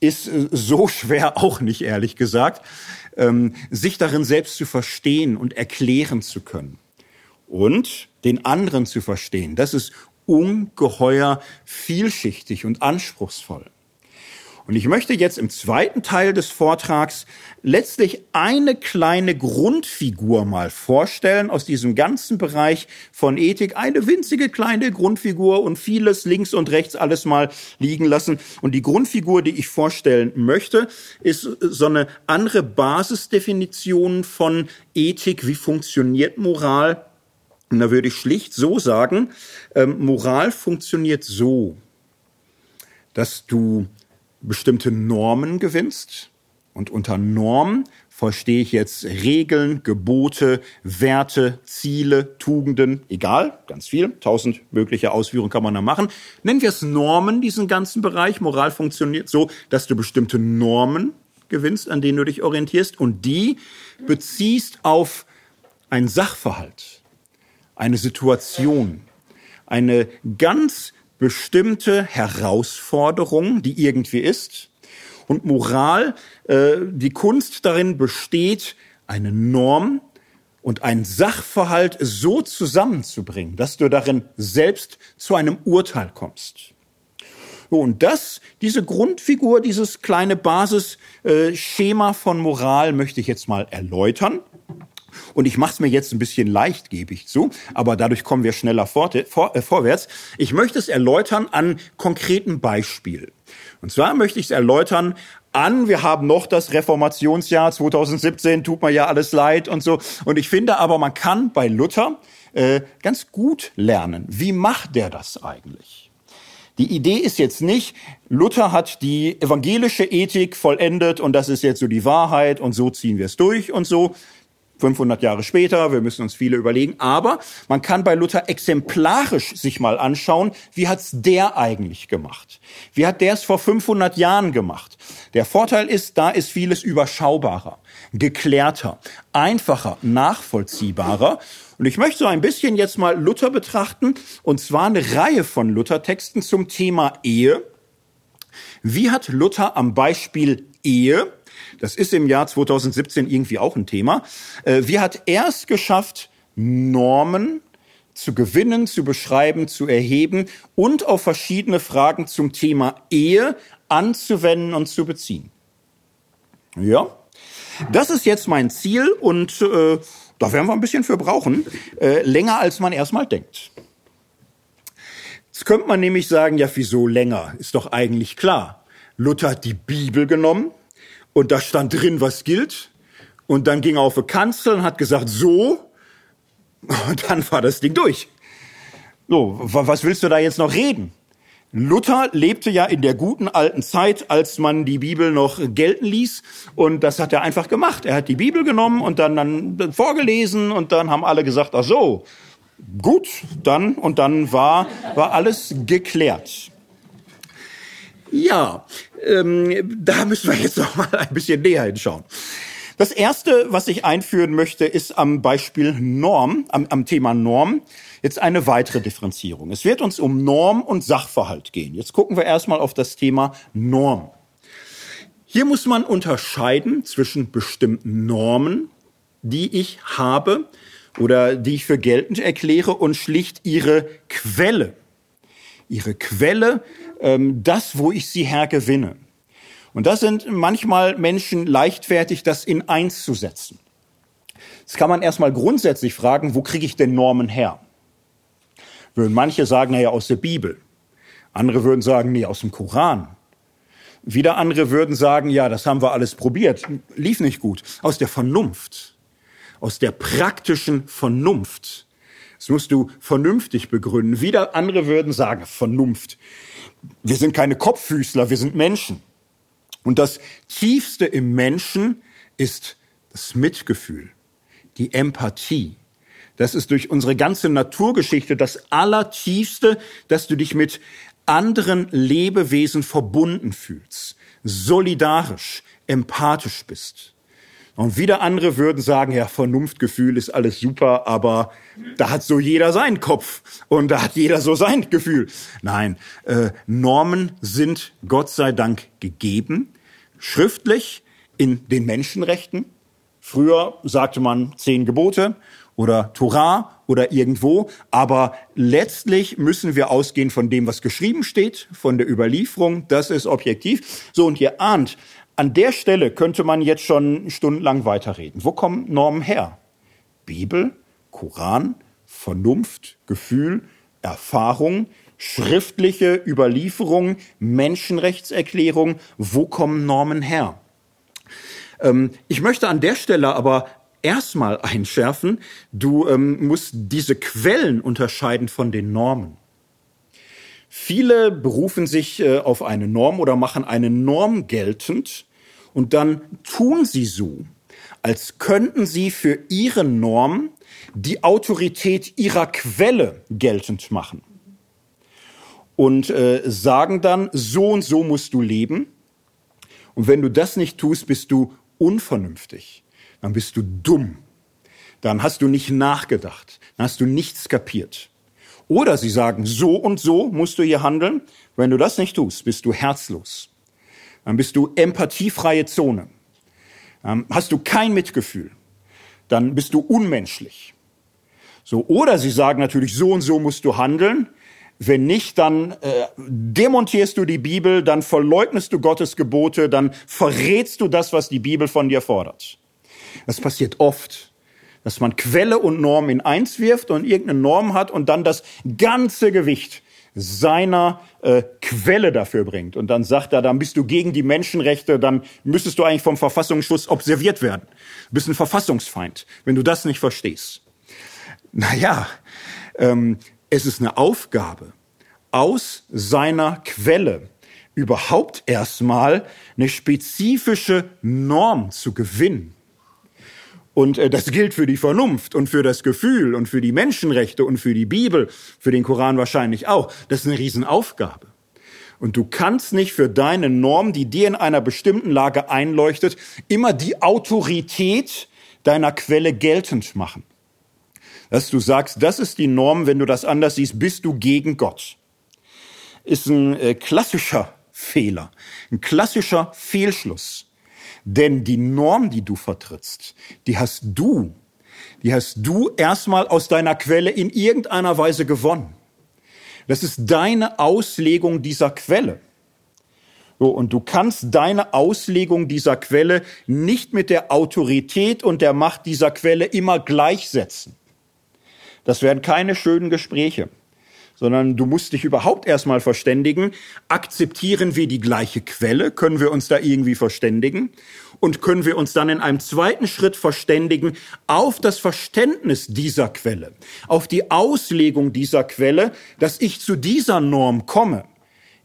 S1: ist äh, so (laughs) schwer auch nicht, ehrlich gesagt, ähm, sich darin selbst zu verstehen und erklären zu können. Und den anderen zu verstehen, das ist ungeheuer vielschichtig und anspruchsvoll. Und ich möchte jetzt im zweiten Teil des Vortrags letztlich eine kleine Grundfigur mal vorstellen aus diesem ganzen Bereich von Ethik. Eine winzige kleine Grundfigur und vieles links und rechts alles mal liegen lassen. Und die Grundfigur, die ich vorstellen möchte, ist so eine andere Basisdefinition von Ethik. Wie funktioniert Moral? Und da würde ich schlicht so sagen, ähm, Moral funktioniert so, dass du bestimmte Normen gewinnst. Und unter Norm verstehe ich jetzt Regeln, Gebote, Werte, Ziele, Tugenden, egal, ganz viel, tausend mögliche Ausführungen kann man da machen. Nennen wir es Normen, diesen ganzen Bereich. Moral funktioniert so, dass du bestimmte Normen gewinnst, an denen du dich orientierst und die beziehst auf ein Sachverhalt, eine Situation, eine ganz bestimmte Herausforderung, die irgendwie ist. Und Moral, äh, die Kunst darin besteht, eine Norm und ein Sachverhalt so zusammenzubringen, dass du darin selbst zu einem Urteil kommst. Und das, diese Grundfigur, dieses kleine Basisschema von Moral möchte ich jetzt mal erläutern. Und ich mache es mir jetzt ein bisschen leicht, gebe ich zu, aber dadurch kommen wir schneller vor, vor, äh, vorwärts. Ich möchte es erläutern an konkreten Beispielen. Und zwar möchte ich es erläutern an, wir haben noch das Reformationsjahr 2017, tut mir ja alles leid und so. Und ich finde aber, man kann bei Luther äh, ganz gut lernen. Wie macht der das eigentlich? Die Idee ist jetzt nicht, Luther hat die evangelische Ethik vollendet und das ist jetzt so die Wahrheit und so ziehen wir es durch und so, 500 Jahre später, wir müssen uns viele überlegen, aber man kann bei Luther exemplarisch sich mal anschauen, wie hat's der eigentlich gemacht? Wie hat der es vor 500 Jahren gemacht? Der Vorteil ist, da ist vieles überschaubarer, geklärter, einfacher, nachvollziehbarer. Und ich möchte so ein bisschen jetzt mal Luther betrachten, und zwar eine Reihe von Luther-Texten zum Thema Ehe. Wie hat Luther am Beispiel Ehe das ist im Jahr 2017 irgendwie auch ein Thema. Äh, wie hat er es geschafft, Normen zu gewinnen, zu beschreiben, zu erheben und auf verschiedene Fragen zum Thema Ehe anzuwenden und zu beziehen? Ja, das ist jetzt mein Ziel und äh, da werden wir ein bisschen für brauchen, äh, länger als man erstmal denkt. Jetzt könnte man nämlich sagen, ja, wieso länger? Ist doch eigentlich klar. Luther hat die Bibel genommen, und da stand drin, was gilt. Und dann ging er auf die Kanzel und hat gesagt, so. Und dann war das Ding durch. So, was willst du da jetzt noch reden? Luther lebte ja in der guten alten Zeit, als man die Bibel noch gelten ließ. Und das hat er einfach gemacht. Er hat die Bibel genommen und dann, dann vorgelesen und dann haben alle gesagt, ach so, gut, dann und dann war, war alles geklärt. Ja, ähm, da müssen wir jetzt noch mal ein bisschen näher hinschauen. Das erste, was ich einführen möchte, ist am Beispiel Norm, am, am Thema Norm, jetzt eine weitere Differenzierung. Es wird uns um Norm und Sachverhalt gehen. Jetzt gucken wir erstmal auf das Thema Norm. Hier muss man unterscheiden zwischen bestimmten Normen, die ich habe oder die ich für geltend erkläre und schlicht ihre Quelle. Ihre Quelle ähm, das, wo ich sie hergewinne. Und das sind manchmal Menschen leichtfertig, das in eins zu setzen. Jetzt kann man erstmal grundsätzlich fragen, wo kriege ich denn Normen her? Würden manche sagen, naja, aus der Bibel. Andere würden sagen, nee, aus dem Koran. Wieder andere würden sagen, ja, das haben wir alles probiert, lief nicht gut. Aus der Vernunft, aus der praktischen Vernunft. Das musst du vernünftig begründen. Wieder andere würden sagen, Vernunft. Wir sind keine Kopffüßler, wir sind Menschen. Und das Tiefste im Menschen ist das Mitgefühl, die Empathie. Das ist durch unsere ganze Naturgeschichte das Allertiefste, dass du dich mit anderen Lebewesen verbunden fühlst, solidarisch, empathisch bist. Und wieder andere würden sagen, ja, Vernunftgefühl ist alles super, aber da hat so jeder seinen Kopf und da hat jeder so sein Gefühl. Nein, äh, Normen sind Gott sei Dank gegeben, schriftlich in den Menschenrechten. Früher sagte man zehn Gebote oder Torah oder irgendwo, aber letztlich müssen wir ausgehen von dem, was geschrieben steht, von der Überlieferung, das ist objektiv. So, und ihr ahnt, an der Stelle könnte man jetzt schon stundenlang weiterreden. Wo kommen Normen her? Bibel, Koran, Vernunft, Gefühl, Erfahrung, schriftliche Überlieferung, Menschenrechtserklärung. Wo kommen Normen her? Ähm, ich möchte an der Stelle aber erstmal einschärfen, du ähm, musst diese Quellen unterscheiden von den Normen. Viele berufen sich äh, auf eine Norm oder machen eine Norm geltend und dann tun sie so, als könnten sie für ihre Norm die Autorität ihrer Quelle geltend machen. Und äh, sagen dann, so und so musst du leben. Und wenn du das nicht tust, bist du unvernünftig. Dann bist du dumm. Dann hast du nicht nachgedacht. Dann hast du nichts kapiert. Oder sie sagen, so und so musst du hier handeln. Wenn du das nicht tust, bist du herzlos dann bist du empathiefreie Zone. Ähm, hast du kein Mitgefühl, dann bist du unmenschlich. So, oder sie sagen natürlich, so und so musst du handeln. Wenn nicht, dann äh, demontierst du die Bibel, dann verleugnest du Gottes Gebote, dann verrätst du das, was die Bibel von dir fordert. Das passiert oft, dass man Quelle und Norm in eins wirft und irgendeine Norm hat und dann das ganze Gewicht seiner äh, Quelle dafür bringt. Und dann sagt er, dann bist du gegen die Menschenrechte, dann müsstest du eigentlich vom Verfassungsschutz observiert werden. Du bist ein Verfassungsfeind, wenn du das nicht verstehst. Naja, ähm, es ist eine Aufgabe, aus seiner Quelle überhaupt erstmal eine spezifische Norm zu gewinnen. Und äh, das gilt für die Vernunft und für das Gefühl und für die Menschenrechte und für die Bibel, für den Koran wahrscheinlich auch. Das ist eine Riesenaufgabe. Und du kannst nicht für deine Norm, die dir in einer bestimmten Lage einleuchtet, immer die Autorität deiner Quelle geltend machen. Dass du sagst, das ist die Norm, wenn du das anders siehst, bist du gegen Gott. Ist ein äh, klassischer Fehler, ein klassischer Fehlschluss. Denn die Norm, die du vertrittst, die hast du, die hast du erstmal aus deiner Quelle in irgendeiner Weise gewonnen. Das ist deine Auslegung dieser Quelle. So, und du kannst deine Auslegung dieser Quelle nicht mit der Autorität und der Macht dieser Quelle immer gleichsetzen. Das werden keine schönen Gespräche, sondern du musst dich überhaupt erstmal verständigen. Akzeptieren wir die gleiche Quelle? Können wir uns da irgendwie verständigen? und können wir uns dann in einem zweiten Schritt verständigen auf das Verständnis dieser Quelle, auf die Auslegung dieser Quelle, dass ich zu dieser Norm komme.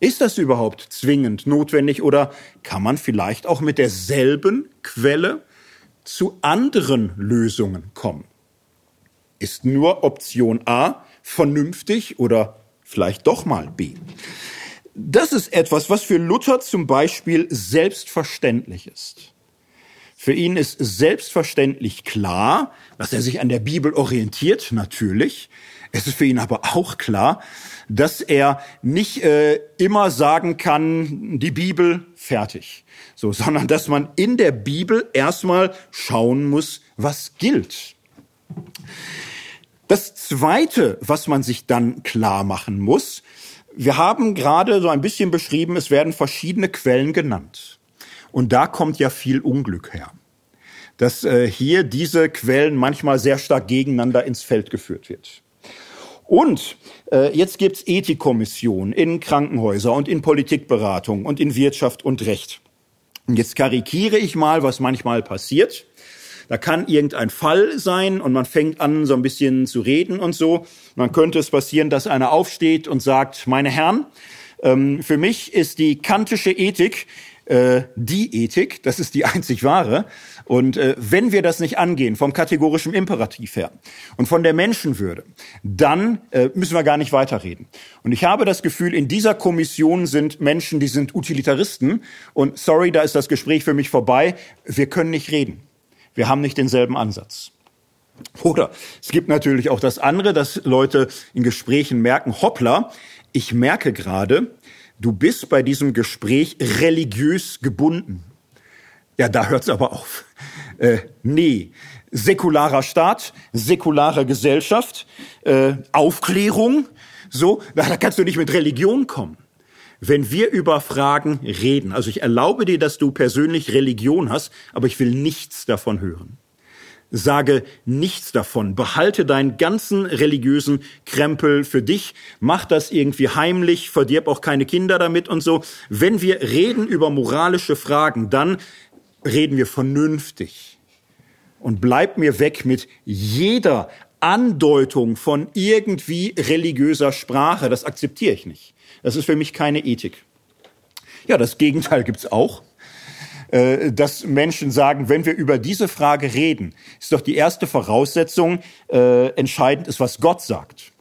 S1: Ist das überhaupt zwingend notwendig oder kann man vielleicht auch mit derselben Quelle zu anderen Lösungen kommen? Ist nur Option A vernünftig oder vielleicht doch mal B? Das ist etwas, was für Luther zum Beispiel selbstverständlich ist. Für ihn ist selbstverständlich klar, dass er sich an der Bibel orientiert, natürlich. Es ist für ihn aber auch klar, dass er nicht äh, immer sagen kann, die Bibel fertig, so, sondern dass man in der Bibel erstmal schauen muss, was gilt. Das zweite, was man sich dann klar machen muss, wir haben gerade so ein bisschen beschrieben, es werden verschiedene Quellen genannt. Und da kommt ja viel Unglück her. Dass äh, hier diese Quellen manchmal sehr stark gegeneinander ins Feld geführt wird. Und äh, jetzt gibt's Ethikkommissionen in Krankenhäuser und in Politikberatung und in Wirtschaft und Recht. Und jetzt karikiere ich mal, was manchmal passiert. Da kann irgendein Fall sein und man fängt an, so ein bisschen zu reden und so. Dann könnte es passieren, dass einer aufsteht und sagt, meine Herren, ähm, für mich ist die kantische Ethik äh, die Ethik, das ist die (laughs) einzig wahre. Und äh, wenn wir das nicht angehen, vom kategorischen Imperativ her und von der Menschenwürde, dann äh, müssen wir gar nicht weiterreden. Und ich habe das Gefühl, in dieser Kommission sind Menschen, die sind Utilitaristen. Und sorry, da ist das Gespräch für mich vorbei. Wir können nicht reden. Wir haben nicht denselben Ansatz. Oder es gibt natürlich auch das andere, dass Leute in Gesprächen merken, hoppla, ich merke gerade, du bist bei diesem Gespräch religiös gebunden. Ja, da hört's aber auf. Äh, nee, säkularer Staat, säkulare Gesellschaft, äh, Aufklärung, so, da kannst du nicht mit Religion kommen. Wenn wir über Fragen reden, also ich erlaube dir, dass du persönlich Religion hast, aber ich will nichts davon hören. Sage nichts davon. Behalte deinen ganzen religiösen Krempel für dich. Mach das irgendwie heimlich. Verdirb auch keine Kinder damit und so. Wenn wir reden über moralische Fragen, dann reden wir vernünftig. Und bleib mir weg mit jeder Andeutung von irgendwie religiöser Sprache. Das akzeptiere ich nicht. Das ist für mich keine Ethik. Ja, das Gegenteil gibt's auch. Äh, dass Menschen sagen, wenn wir über diese Frage reden, ist doch die erste Voraussetzung, äh, entscheidend ist, was Gott sagt.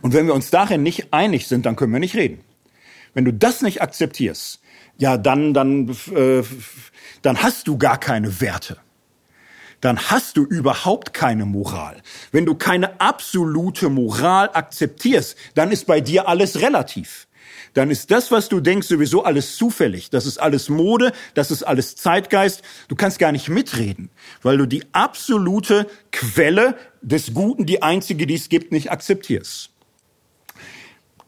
S1: Und wenn wir uns darin nicht einig sind, dann können wir nicht reden. Wenn du das nicht akzeptierst, ja, dann, dann, äh, dann hast du gar keine Werte. Dann hast du überhaupt keine Moral. Wenn du keine absolute Moral akzeptierst, dann ist bei dir alles relativ dann ist das, was du denkst, sowieso alles zufällig. Das ist alles Mode, das ist alles Zeitgeist. Du kannst gar nicht mitreden, weil du die absolute Quelle des Guten, die einzige, die es gibt, nicht akzeptierst.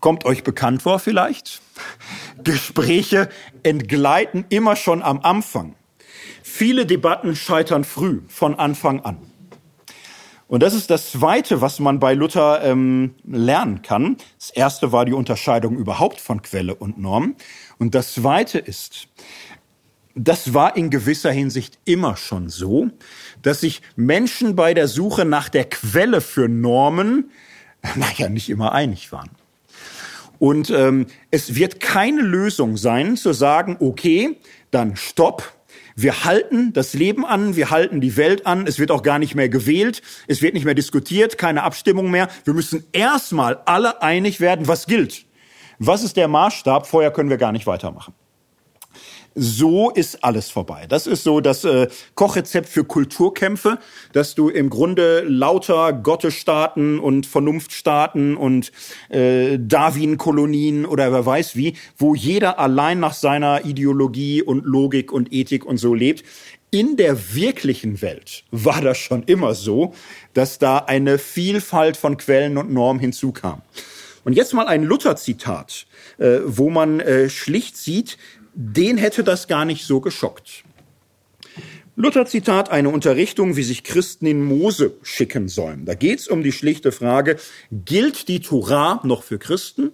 S1: Kommt euch bekannt vor vielleicht? Gespräche entgleiten immer schon am Anfang. Viele Debatten scheitern früh, von Anfang an. Und das ist das Zweite, was man bei Luther ähm, lernen kann. Das Erste war die Unterscheidung überhaupt von Quelle und Norm. Und das Zweite ist, das war in gewisser Hinsicht immer schon so, dass sich Menschen bei der Suche nach der Quelle für Normen, (laughs) naja, nicht immer einig waren. Und ähm, es wird keine Lösung sein, zu sagen, okay, dann stopp, Wir halten das Leben an, wir halten die Welt an, es wird auch gar nicht mehr gewählt, es wird nicht mehr diskutiert, keine Abstimmung mehr. Wir müssen erstmal alle einig werden, was gilt. Was ist der Maßstab? Vorher können wir gar nicht weitermachen so ist alles vorbei. Das ist so das äh, Kochrezept für Kulturkämpfe, dass du im Grunde lauter Gottesstaaten und Vernunftstaaten und äh, Darwin-Kolonien oder wer weiß wie, wo jeder allein nach seiner Ideologie und Logik und Ethik und so lebt. In der wirklichen Welt war das schon immer so, dass da eine Vielfalt von Quellen und Normen hinzukam. Und jetzt mal ein Luther-Zitat, äh, wo man äh, schlicht sieht, den hätte das gar nicht so geschockt. Luther Zitat, eine Unterrichtung, wie sich Christen in Mose schicken sollen. Da geht es um die schlichte Frage, gilt die Torah noch für Christen?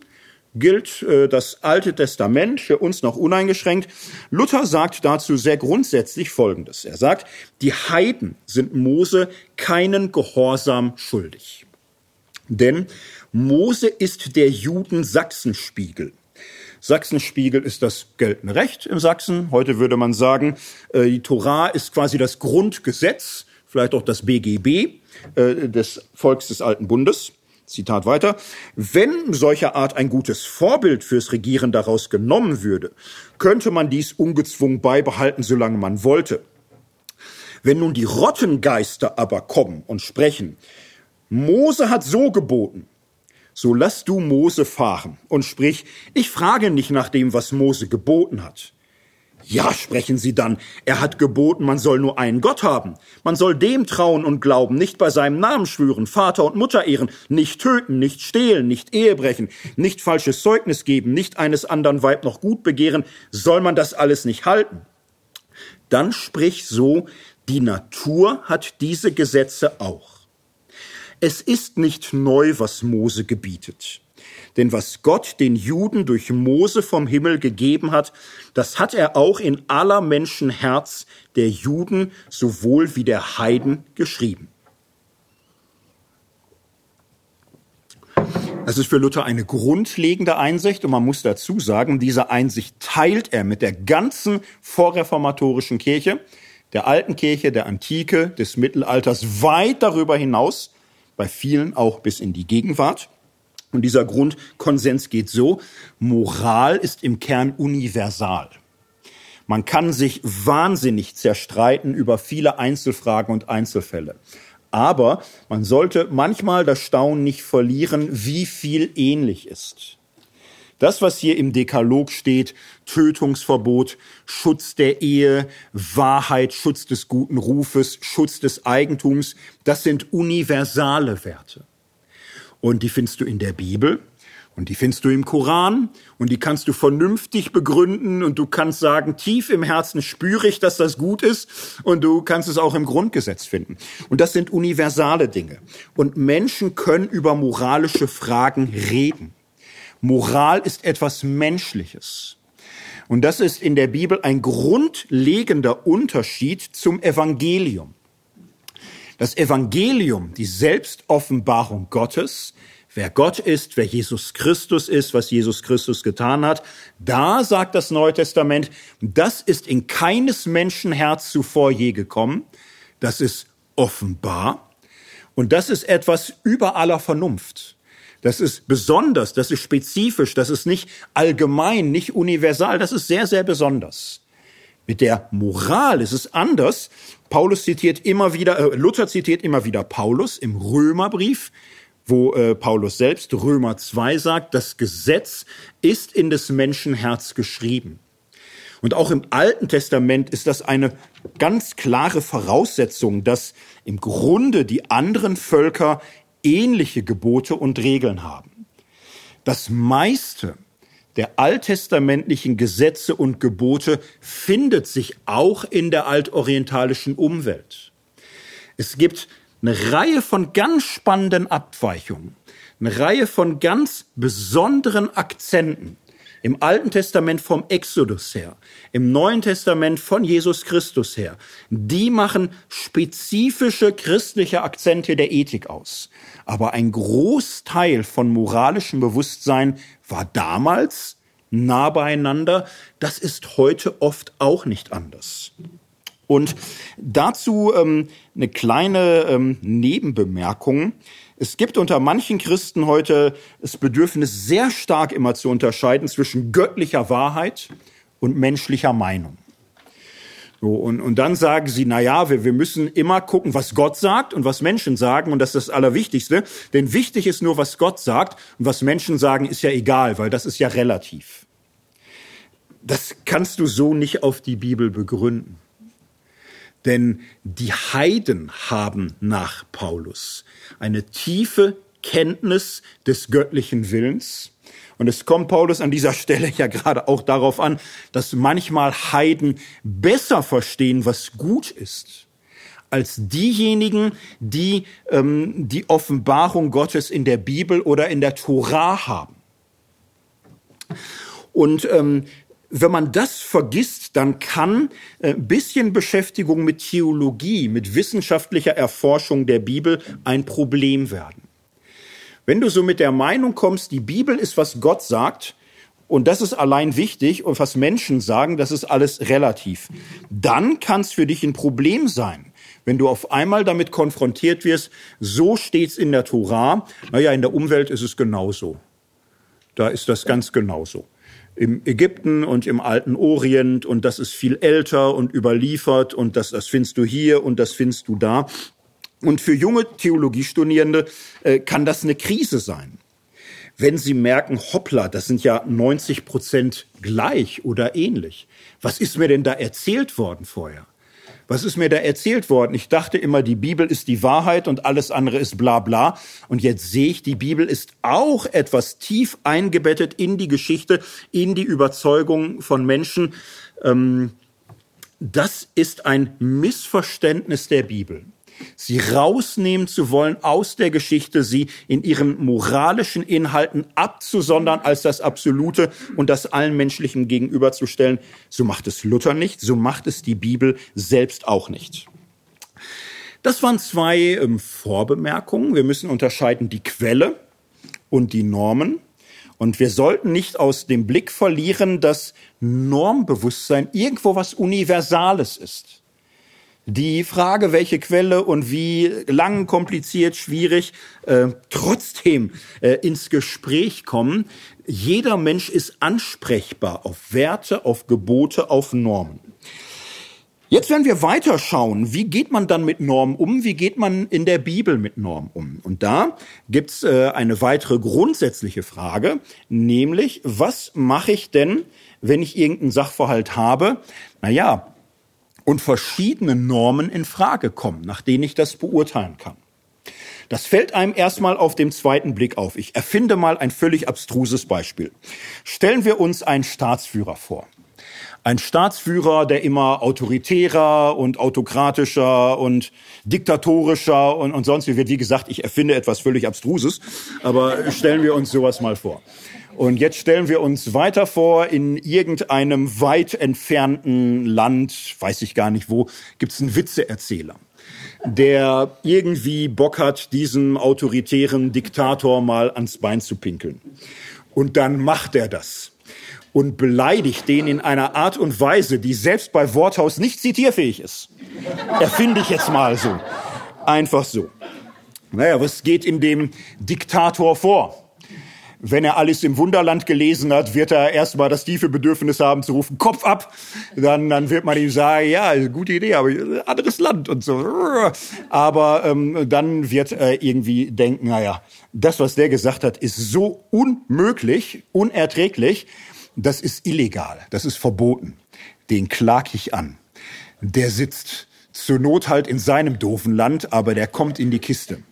S1: Gilt äh, das Alte Testament für uns noch uneingeschränkt? Luther sagt dazu sehr grundsätzlich Folgendes. Er sagt, die Heiden sind Mose keinen Gehorsam schuldig. Denn Mose ist der Juden Sachsenspiegel. Sachsenspiegel ist das geltende Recht in Sachsen. Heute würde man sagen, äh, die Torah ist quasi das Grundgesetz, vielleicht auch das BGB äh, des Volks des Alten Bundes. Zitat weiter. Wenn solcher Art ein gutes Vorbild fürs Regieren daraus genommen würde, könnte man dies ungezwungen beibehalten, solange man wollte. Wenn nun die Rottengeister aber kommen und sprechen, Mose hat so geboten, so lass du Mose fahren und sprich, ich frage nicht nach dem, was Mose geboten hat. Ja, sprechen sie dann, er hat geboten, man soll nur einen Gott haben. Man soll dem trauen und glauben, nicht bei seinem Namen schwören, Vater und Mutter ehren, nicht töten, nicht stehlen, nicht Ehebrechen, nicht falsches Zeugnis geben, nicht eines anderen Weib noch gut begehren, soll man das alles nicht halten. Dann sprich so, die Natur hat diese Gesetze auch. Es ist nicht neu, was Mose gebietet. Denn was Gott den Juden durch Mose vom Himmel gegeben hat, das hat er auch in aller Menschen Herz der Juden sowohl wie der Heiden geschrieben. Das ist für Luther eine grundlegende Einsicht und man muss dazu sagen, diese Einsicht teilt er mit der ganzen vorreformatorischen Kirche, der alten Kirche, der Antike, des Mittelalters, weit darüber hinaus bei vielen auch bis in die Gegenwart. Und dieser Grundkonsens geht so, Moral ist im Kern universal. Man kann sich wahnsinnig zerstreiten über viele Einzelfragen und Einzelfälle. Aber man sollte manchmal das Staunen nicht verlieren, wie viel ähnlich ist. Das, was hier im Dekalog steht, Tötungsverbot, Schutz der Ehe, Wahrheit, Schutz des guten Rufes, Schutz des Eigentums, das sind universale Werte. Und die findest du in der Bibel und die findest du im Koran und die kannst du vernünftig begründen und du kannst sagen, tief im Herzen spüre ich, dass das gut ist und du kannst es auch im Grundgesetz finden. Und das sind universale Dinge. Und Menschen können über moralische Fragen reden. Moral ist etwas Menschliches. Und das ist in der Bibel ein grundlegender Unterschied zum Evangelium. Das Evangelium, die Selbstoffenbarung Gottes, wer Gott ist, wer Jesus Christus ist, was Jesus Christus getan hat, da sagt das Neue Testament, das ist in keines Menschenherz zuvor je gekommen, das ist offenbar und das ist etwas über aller Vernunft. Das ist besonders, das ist spezifisch, das ist nicht allgemein, nicht universal, das ist sehr, sehr besonders. Mit der Moral ist es anders. Paulus zitiert immer wieder, äh, Luther zitiert immer wieder Paulus im Römerbrief, wo äh, Paulus selbst, Römer 2 sagt, das Gesetz ist in des Menschen Herz geschrieben. Und auch im Alten Testament ist das eine ganz klare Voraussetzung, dass im Grunde die anderen Völker ähnliche Gebote und Regeln haben. Das meiste der alttestamentlichen Gesetze und Gebote findet sich auch in der altorientalischen Umwelt. Es gibt eine Reihe von ganz spannenden Abweichungen, eine Reihe von ganz besonderen Akzenten, im Alten Testament vom Exodus her, im Neuen Testament von Jesus Christus her, die machen spezifische christliche Akzente der Ethik aus. Aber ein Großteil von moralischem Bewusstsein war damals nah beieinander. Das ist heute oft auch nicht anders. Und dazu ähm, eine kleine ähm, Nebenbemerkung. Es gibt unter manchen Christen heute das Bedürfnis, sehr stark immer zu unterscheiden zwischen göttlicher Wahrheit und menschlicher Meinung. So, und, und dann sagen sie, na ja, wir, wir müssen immer gucken, was Gott sagt und was Menschen sagen und das ist das Allerwichtigste. Denn wichtig ist nur, was Gott sagt und was Menschen sagen, ist ja egal, weil das ist ja relativ. Das kannst du so nicht auf die Bibel begründen. Denn die Heiden haben nach Paulus eine tiefe Kenntnis des göttlichen Willens. Und es kommt Paulus an dieser Stelle ja gerade auch darauf an, dass manchmal Heiden besser verstehen, was gut ist, als diejenigen, die ähm, die Offenbarung Gottes in der Bibel oder in der Tora haben. Und ähm, wenn man das vergisst, dann kann ein äh, bisschen Beschäftigung mit Theologie, mit wissenschaftlicher Erforschung der Bibel ein Problem werden. Wenn du so mit der Meinung kommst, die Bibel ist, was Gott sagt, und das ist allein wichtig, und was Menschen sagen, das ist alles relativ, dann kann es für dich ein Problem sein, wenn du auf einmal damit konfrontiert wirst, so steht's in der Tora, naja, in der Umwelt ist es genauso. Da ist das ganz genauso im Ägypten und im alten Orient und das ist viel älter und überliefert und das, das findest du hier und das findest du da. Und für junge Theologiestudierende äh, kann das eine Krise sein. Wenn sie merken, hoppla, das sind ja 90 Prozent gleich oder ähnlich. Was ist mir denn da erzählt worden vorher? Was ist mir da erzählt worden? Ich dachte immer, die Bibel ist die Wahrheit und alles andere ist bla bla. Und jetzt sehe ich, die Bibel ist auch etwas tief eingebettet in die Geschichte, in die Überzeugung von Menschen. Ähm, das ist ein Missverständnis der Bibel sie rausnehmen zu wollen aus der Geschichte, sie in ihren moralischen Inhalten abzusondern als das Absolute und das allen Menschlichen gegenüberzustellen. So macht es Luther nicht, so macht es die Bibel selbst auch nicht. Das waren zwei ähm, Vorbemerkungen. Wir müssen unterscheiden die Quelle und die Normen. Und wir sollten nicht aus dem Blick verlieren, dass Normbewusstsein irgendwo was Universales ist. Die Frage, welche Quelle und wie lang, kompliziert, schwierig, äh, trotzdem äh, ins Gespräch kommen. Jeder Mensch ist ansprechbar auf Werte, auf Gebote, auf Normen. Jetzt werden wir weiterschauen, wie geht man dann mit Normen um, wie geht man in der Bibel mit Normen um. Und da gibt's äh, eine weitere grundsätzliche Frage, nämlich, was mache ich denn, wenn ich irgendeinen Sachverhalt habe? Naja, und verschiedene Normen in Frage kommen, nach denen ich das beurteilen kann. Das fällt einem erstmal auf dem zweiten Blick auf. Ich erfinde mal ein völlig abstruses Beispiel. Stellen wir uns einen Staatsführer vor. Ein Staatsführer, der immer autoritärer und autokratischer und diktatorischer und, und sonst wie wird. Wie gesagt, ich erfinde etwas völlig Abstruses, aber stellen wir uns sowas mal vor. Und jetzt stellen wir uns weiter vor, in irgendeinem weit entfernten Land, weiß ich gar nicht wo, gibt es einen Witzeerzähler, der irgendwie Bock hat, diesem autoritären Diktator mal ans Bein zu pinkeln. Und dann macht er das und beleidigt den in einer Art und Weise, die selbst bei Worthaus nicht zitierfähig ist. Erfinde ich jetzt mal so. Einfach so. Naja, was geht in dem Diktator vor? Wenn er alles im Wunderland gelesen hat, wird er erstmal das tiefe Bedürfnis haben zu rufen, Kopf ab. Dann, dann wird man ihm sagen, ja, gute Idee, aber anderes Land und so. Aber ähm, dann wird er irgendwie denken, naja, das, was der gesagt hat, ist so unmöglich, unerträglich, das ist illegal, das ist verboten. Den klag ich an. Der sitzt zur Not halt in seinem doofen Land, aber der kommt in die Kiste.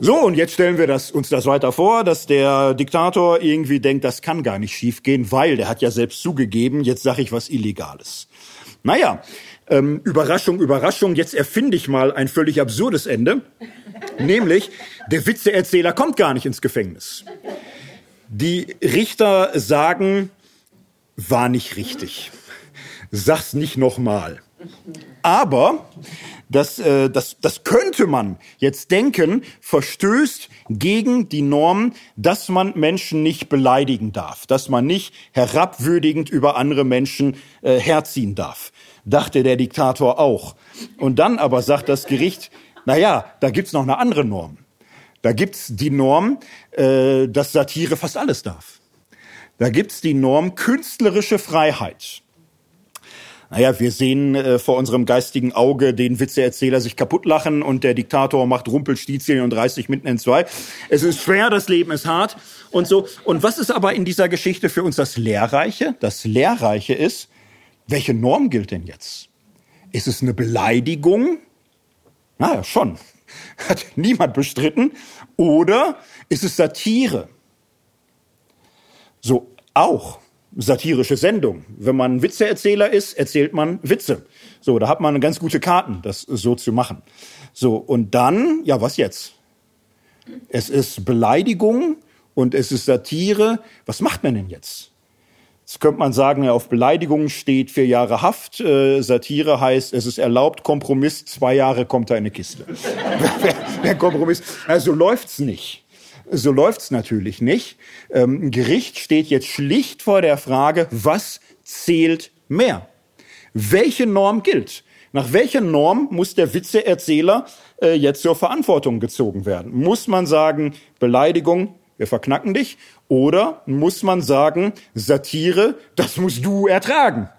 S1: So, und jetzt stellen wir das, uns das weiter vor, dass der Diktator irgendwie denkt, das kann gar nicht schiefgehen, weil der hat ja selbst zugegeben, jetzt sage ich was Illegales. Naja, ähm, Überraschung, Überraschung, jetzt erfinde ich mal ein völlig absurdes Ende. (laughs) Nämlich, der Witzeerzähler kommt gar nicht ins Gefängnis. Die Richter sagen, war nicht richtig. Sag's nicht nochmal. Aber das, äh, das, das könnte man jetzt denken, verstößt gegen die Norm, dass man Menschen nicht beleidigen darf, dass man nicht herabwürdigend über andere Menschen äh, herziehen darf. Dachte der Diktator auch. Und dann aber sagt das Gericht, na ja, da gibt's noch eine andere Norm. Da gibt's die Norm, äh, dass Satire fast alles darf. Da gibt's die Norm künstlerische Freiheit. Naja, wir sehen äh, vor unserem geistigen Auge den Witzeerzähler sich kaputtlachen und der Diktator macht Rumpelstilzchen und reißt sich mitten in zwei. Es ist schwer, das Leben ist hart und so. Und was ist aber in dieser Geschichte für uns das Lehrreiche? Das Lehrreiche ist, welche Norm gilt denn jetzt? Ist es eine Beleidigung? Naja, schon. (laughs) Hat niemand bestritten. Oder ist es Satire? So, auch satirische Sendung. Wenn man Witzeerzähler ist, erzählt man Witze. So, da hat man ganz gute Karten, das so zu machen. So, und dann, ja, was jetzt? Es ist Beleidigung und es ist Satire. Was macht man denn jetzt? Jetzt könnte man sagen, ja, auf Beleidigung steht vier Jahre Haft. Äh, Satire heißt, es ist erlaubt, Kompromiss, zwei Jahre kommt er in eine Kiste. (laughs) wer Kompromiss? Also läuft's nicht. So läuft's natürlich nicht. Ähm, Gericht steht jetzt schlicht vor der Frage, was zählt mehr? Welche Norm gilt? Nach welcher Norm muss der Witzeerzähler äh, jetzt zur Verantwortung gezogen werden? Muss man sagen, Beleidigung, wir verknacken dich? Oder muss man sagen, Satire, das musst du ertragen,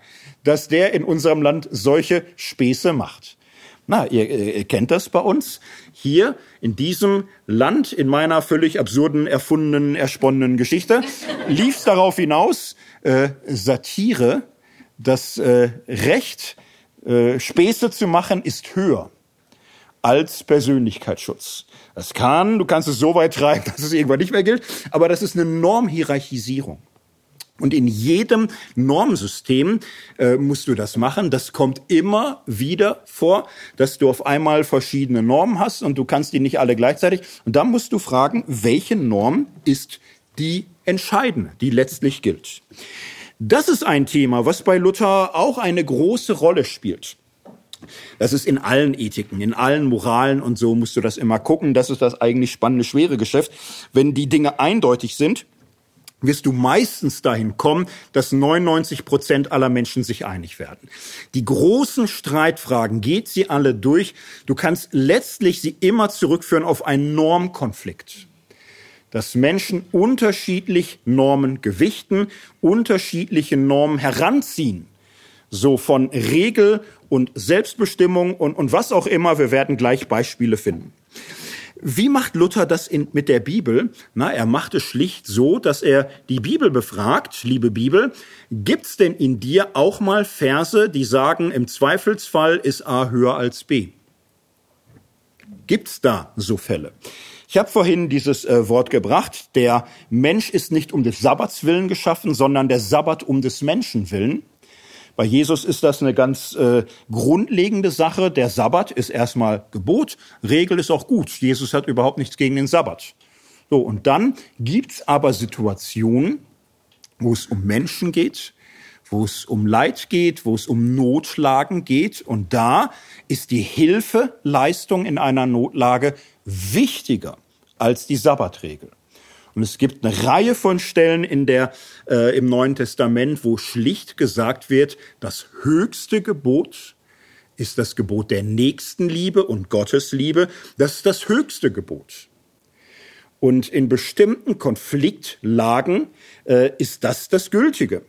S1: dass der in unserem Land solche Späße macht? Na, ihr, ihr kennt das bei uns. Hier in diesem Land, in meiner völlig absurden, erfundenen, ersponnenen Geschichte, (laughs) lief es darauf hinaus, äh, Satire, das äh, Recht, äh, Späße zu machen, ist höher als Persönlichkeitsschutz. Das kann, du kannst es so weit treiben, (laughs) dass es irgendwann nicht mehr gilt, aber das ist eine Normhierarchisierung. Und in jedem Normsystem äh, musst du das machen. Das kommt immer wieder vor, dass du auf einmal verschiedene Normen hast und du kannst die nicht alle gleichzeitig. Und dann musst du fragen, welche Norm ist die entscheidende, die letztlich gilt. Das ist ein Thema, was bei Luther auch eine große Rolle spielt. Das ist in allen Ethiken, in allen Moralen und so musst du das immer gucken. Das ist das eigentlich spannende, schwere Geschäft. Wenn die Dinge eindeutig sind, wirst du meistens dahin kommen, dass 99 Prozent aller Menschen sich einig werden. Die großen Streitfragen geht sie alle durch. Du kannst letztlich sie immer zurückführen auf einen Normkonflikt. Dass Menschen unterschiedlich Normen gewichten, unterschiedliche Normen heranziehen. So von Regel und Selbstbestimmung und, und was auch immer. Wir werden gleich Beispiele finden. Wie macht Luther das in, mit der Bibel? Na, er macht es schlicht so, dass er die Bibel befragt, liebe Bibel, gibt's denn in dir auch mal Verse, die sagen, im Zweifelsfall ist A höher als B? Gibt's da so Fälle? Ich habe vorhin dieses äh, Wort gebracht, der Mensch ist nicht um des Sabbats willen geschaffen, sondern der Sabbat um des Menschen willen. Bei Jesus ist das eine ganz äh, grundlegende Sache. Der Sabbat ist erstmal Gebot, Regel ist auch gut. Jesus hat überhaupt nichts gegen den Sabbat. So, und dann gibt's aber Situationen, wo es um Menschen geht, wo es um Leid geht, wo es um Notlagen geht. Und da ist die Hilfeleistung in einer Notlage wichtiger als die Sabbatregel. Und es gibt eine Reihe von Stellen in der, äh, im Neuen Testament, wo schlicht gesagt wird, das höchste Gebot ist das Gebot der Nächstenliebe und Gottesliebe. Das ist das höchste Gebot. Und in bestimmten Konfliktlagen äh, ist das das Gültige.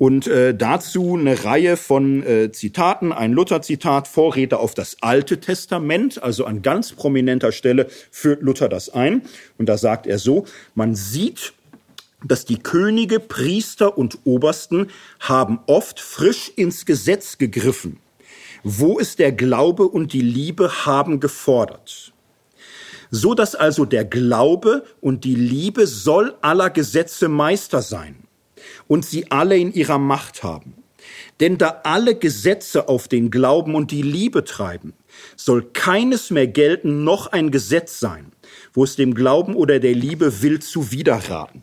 S1: Und äh, dazu eine Reihe von äh, Zitaten, ein Luther-Zitat, Vorräte auf das Alte Testament, also an ganz prominenter Stelle führt Luther das ein. Und da sagt er so, man sieht, dass die Könige, Priester und Obersten haben oft frisch ins Gesetz gegriffen, wo es der Glaube und die Liebe haben gefordert. So dass also der Glaube und die Liebe soll aller Gesetze Meister sein und sie alle in ihrer Macht haben. Denn da alle Gesetze auf den Glauben und die Liebe treiben, soll keines mehr gelten, noch ein Gesetz sein, wo es dem Glauben oder der Liebe will zuwiderraten.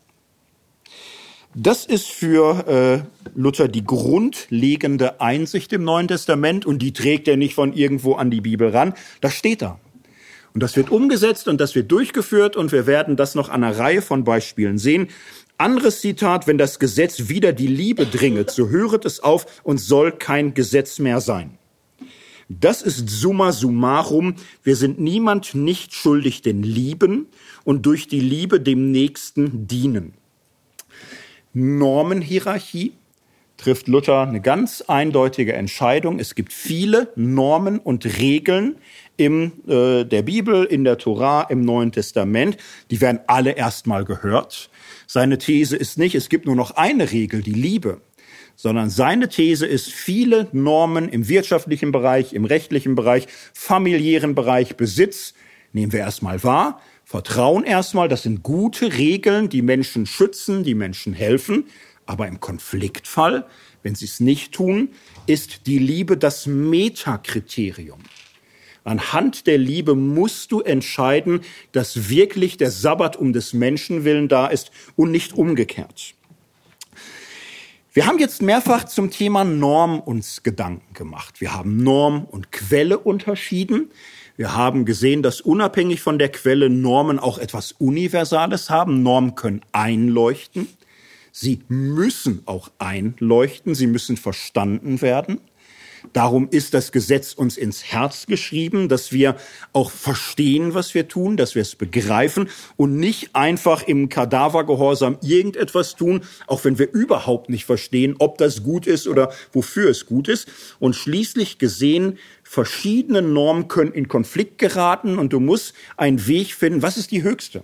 S1: Das ist für äh, Luther die grundlegende Einsicht im Neuen Testament und die trägt er nicht von irgendwo an die Bibel ran. Das steht da. Und das wird umgesetzt und das wird durchgeführt und wir werden das noch an einer Reihe von Beispielen sehen. Anderes Zitat, wenn das Gesetz wieder die Liebe dringet, so höret es auf und soll kein Gesetz mehr sein. Das ist summa summarum. Wir sind niemand nicht schuldig den Lieben und durch die Liebe dem Nächsten dienen. Normenhierarchie trifft Luther eine ganz eindeutige Entscheidung. Es gibt viele Normen und Regeln in äh, der Bibel, in der Torah, im Neuen Testament. Die werden alle erstmal gehört. Seine These ist nicht, es gibt nur noch eine Regel, die Liebe, sondern seine These ist, viele Normen im wirtschaftlichen Bereich, im rechtlichen Bereich, familiären Bereich, Besitz, nehmen wir erstmal wahr, vertrauen erstmal, das sind gute Regeln, die Menschen schützen, die Menschen helfen, aber im Konfliktfall, wenn sie es nicht tun, ist die Liebe das Metakriterium. Anhand der Liebe musst du entscheiden, dass wirklich der Sabbat um des Menschen willen da ist und nicht umgekehrt. Wir haben jetzt mehrfach zum Thema Norm uns Gedanken gemacht. Wir haben Norm und Quelle unterschieden. Wir haben gesehen, dass unabhängig von der Quelle Normen auch etwas Universales haben. Normen können einleuchten. Sie müssen auch einleuchten. Sie müssen verstanden werden. Darum ist das Gesetz uns ins Herz geschrieben, dass wir auch verstehen, was wir tun, dass wir es begreifen und nicht einfach im Kadavergehorsam irgendetwas tun, auch wenn wir überhaupt nicht verstehen, ob das gut ist oder wofür es gut ist. Und schließlich gesehen, verschiedene Normen können in Konflikt geraten und du musst einen Weg finden, was ist die höchste?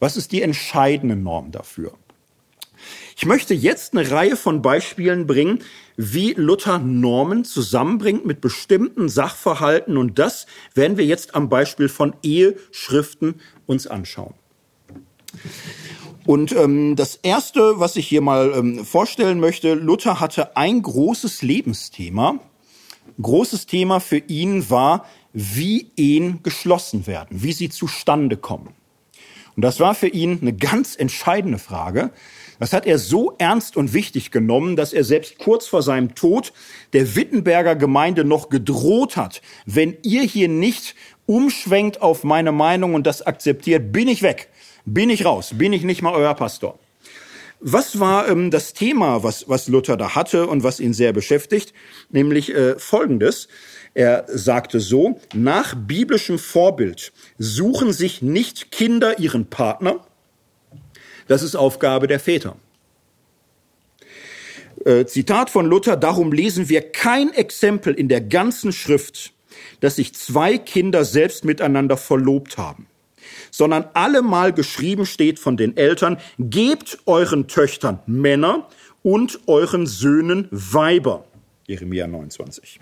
S1: Was ist die entscheidende Norm dafür? Ich möchte jetzt eine Reihe von Beispielen bringen, wie Luther Normen zusammenbringt mit bestimmten Sachverhalten. Und das werden wir jetzt am Beispiel von Eheschriften uns anschauen. Und ähm, das Erste, was ich hier mal ähm, vorstellen möchte, Luther hatte ein großes Lebensthema. Großes Thema für ihn war, wie Ehen geschlossen werden, wie sie zustande kommen. Und das war für ihn eine ganz entscheidende Frage, das hat er so ernst und wichtig genommen, dass er selbst kurz vor seinem Tod der Wittenberger Gemeinde noch gedroht hat, wenn ihr hier nicht umschwenkt auf meine Meinung und das akzeptiert, bin ich weg, bin ich raus, bin ich nicht mal euer Pastor. Was war ähm, das Thema, was, was Luther da hatte und was ihn sehr beschäftigt? Nämlich äh, Folgendes. Er sagte so, nach biblischem Vorbild suchen sich nicht Kinder ihren Partner, das ist Aufgabe der Väter. Äh, Zitat von Luther, darum lesen wir kein Exempel in der ganzen Schrift, dass sich zwei Kinder selbst miteinander verlobt haben, sondern allemal geschrieben steht von den Eltern, gebt euren Töchtern Männer und euren Söhnen Weiber. Jeremia 29.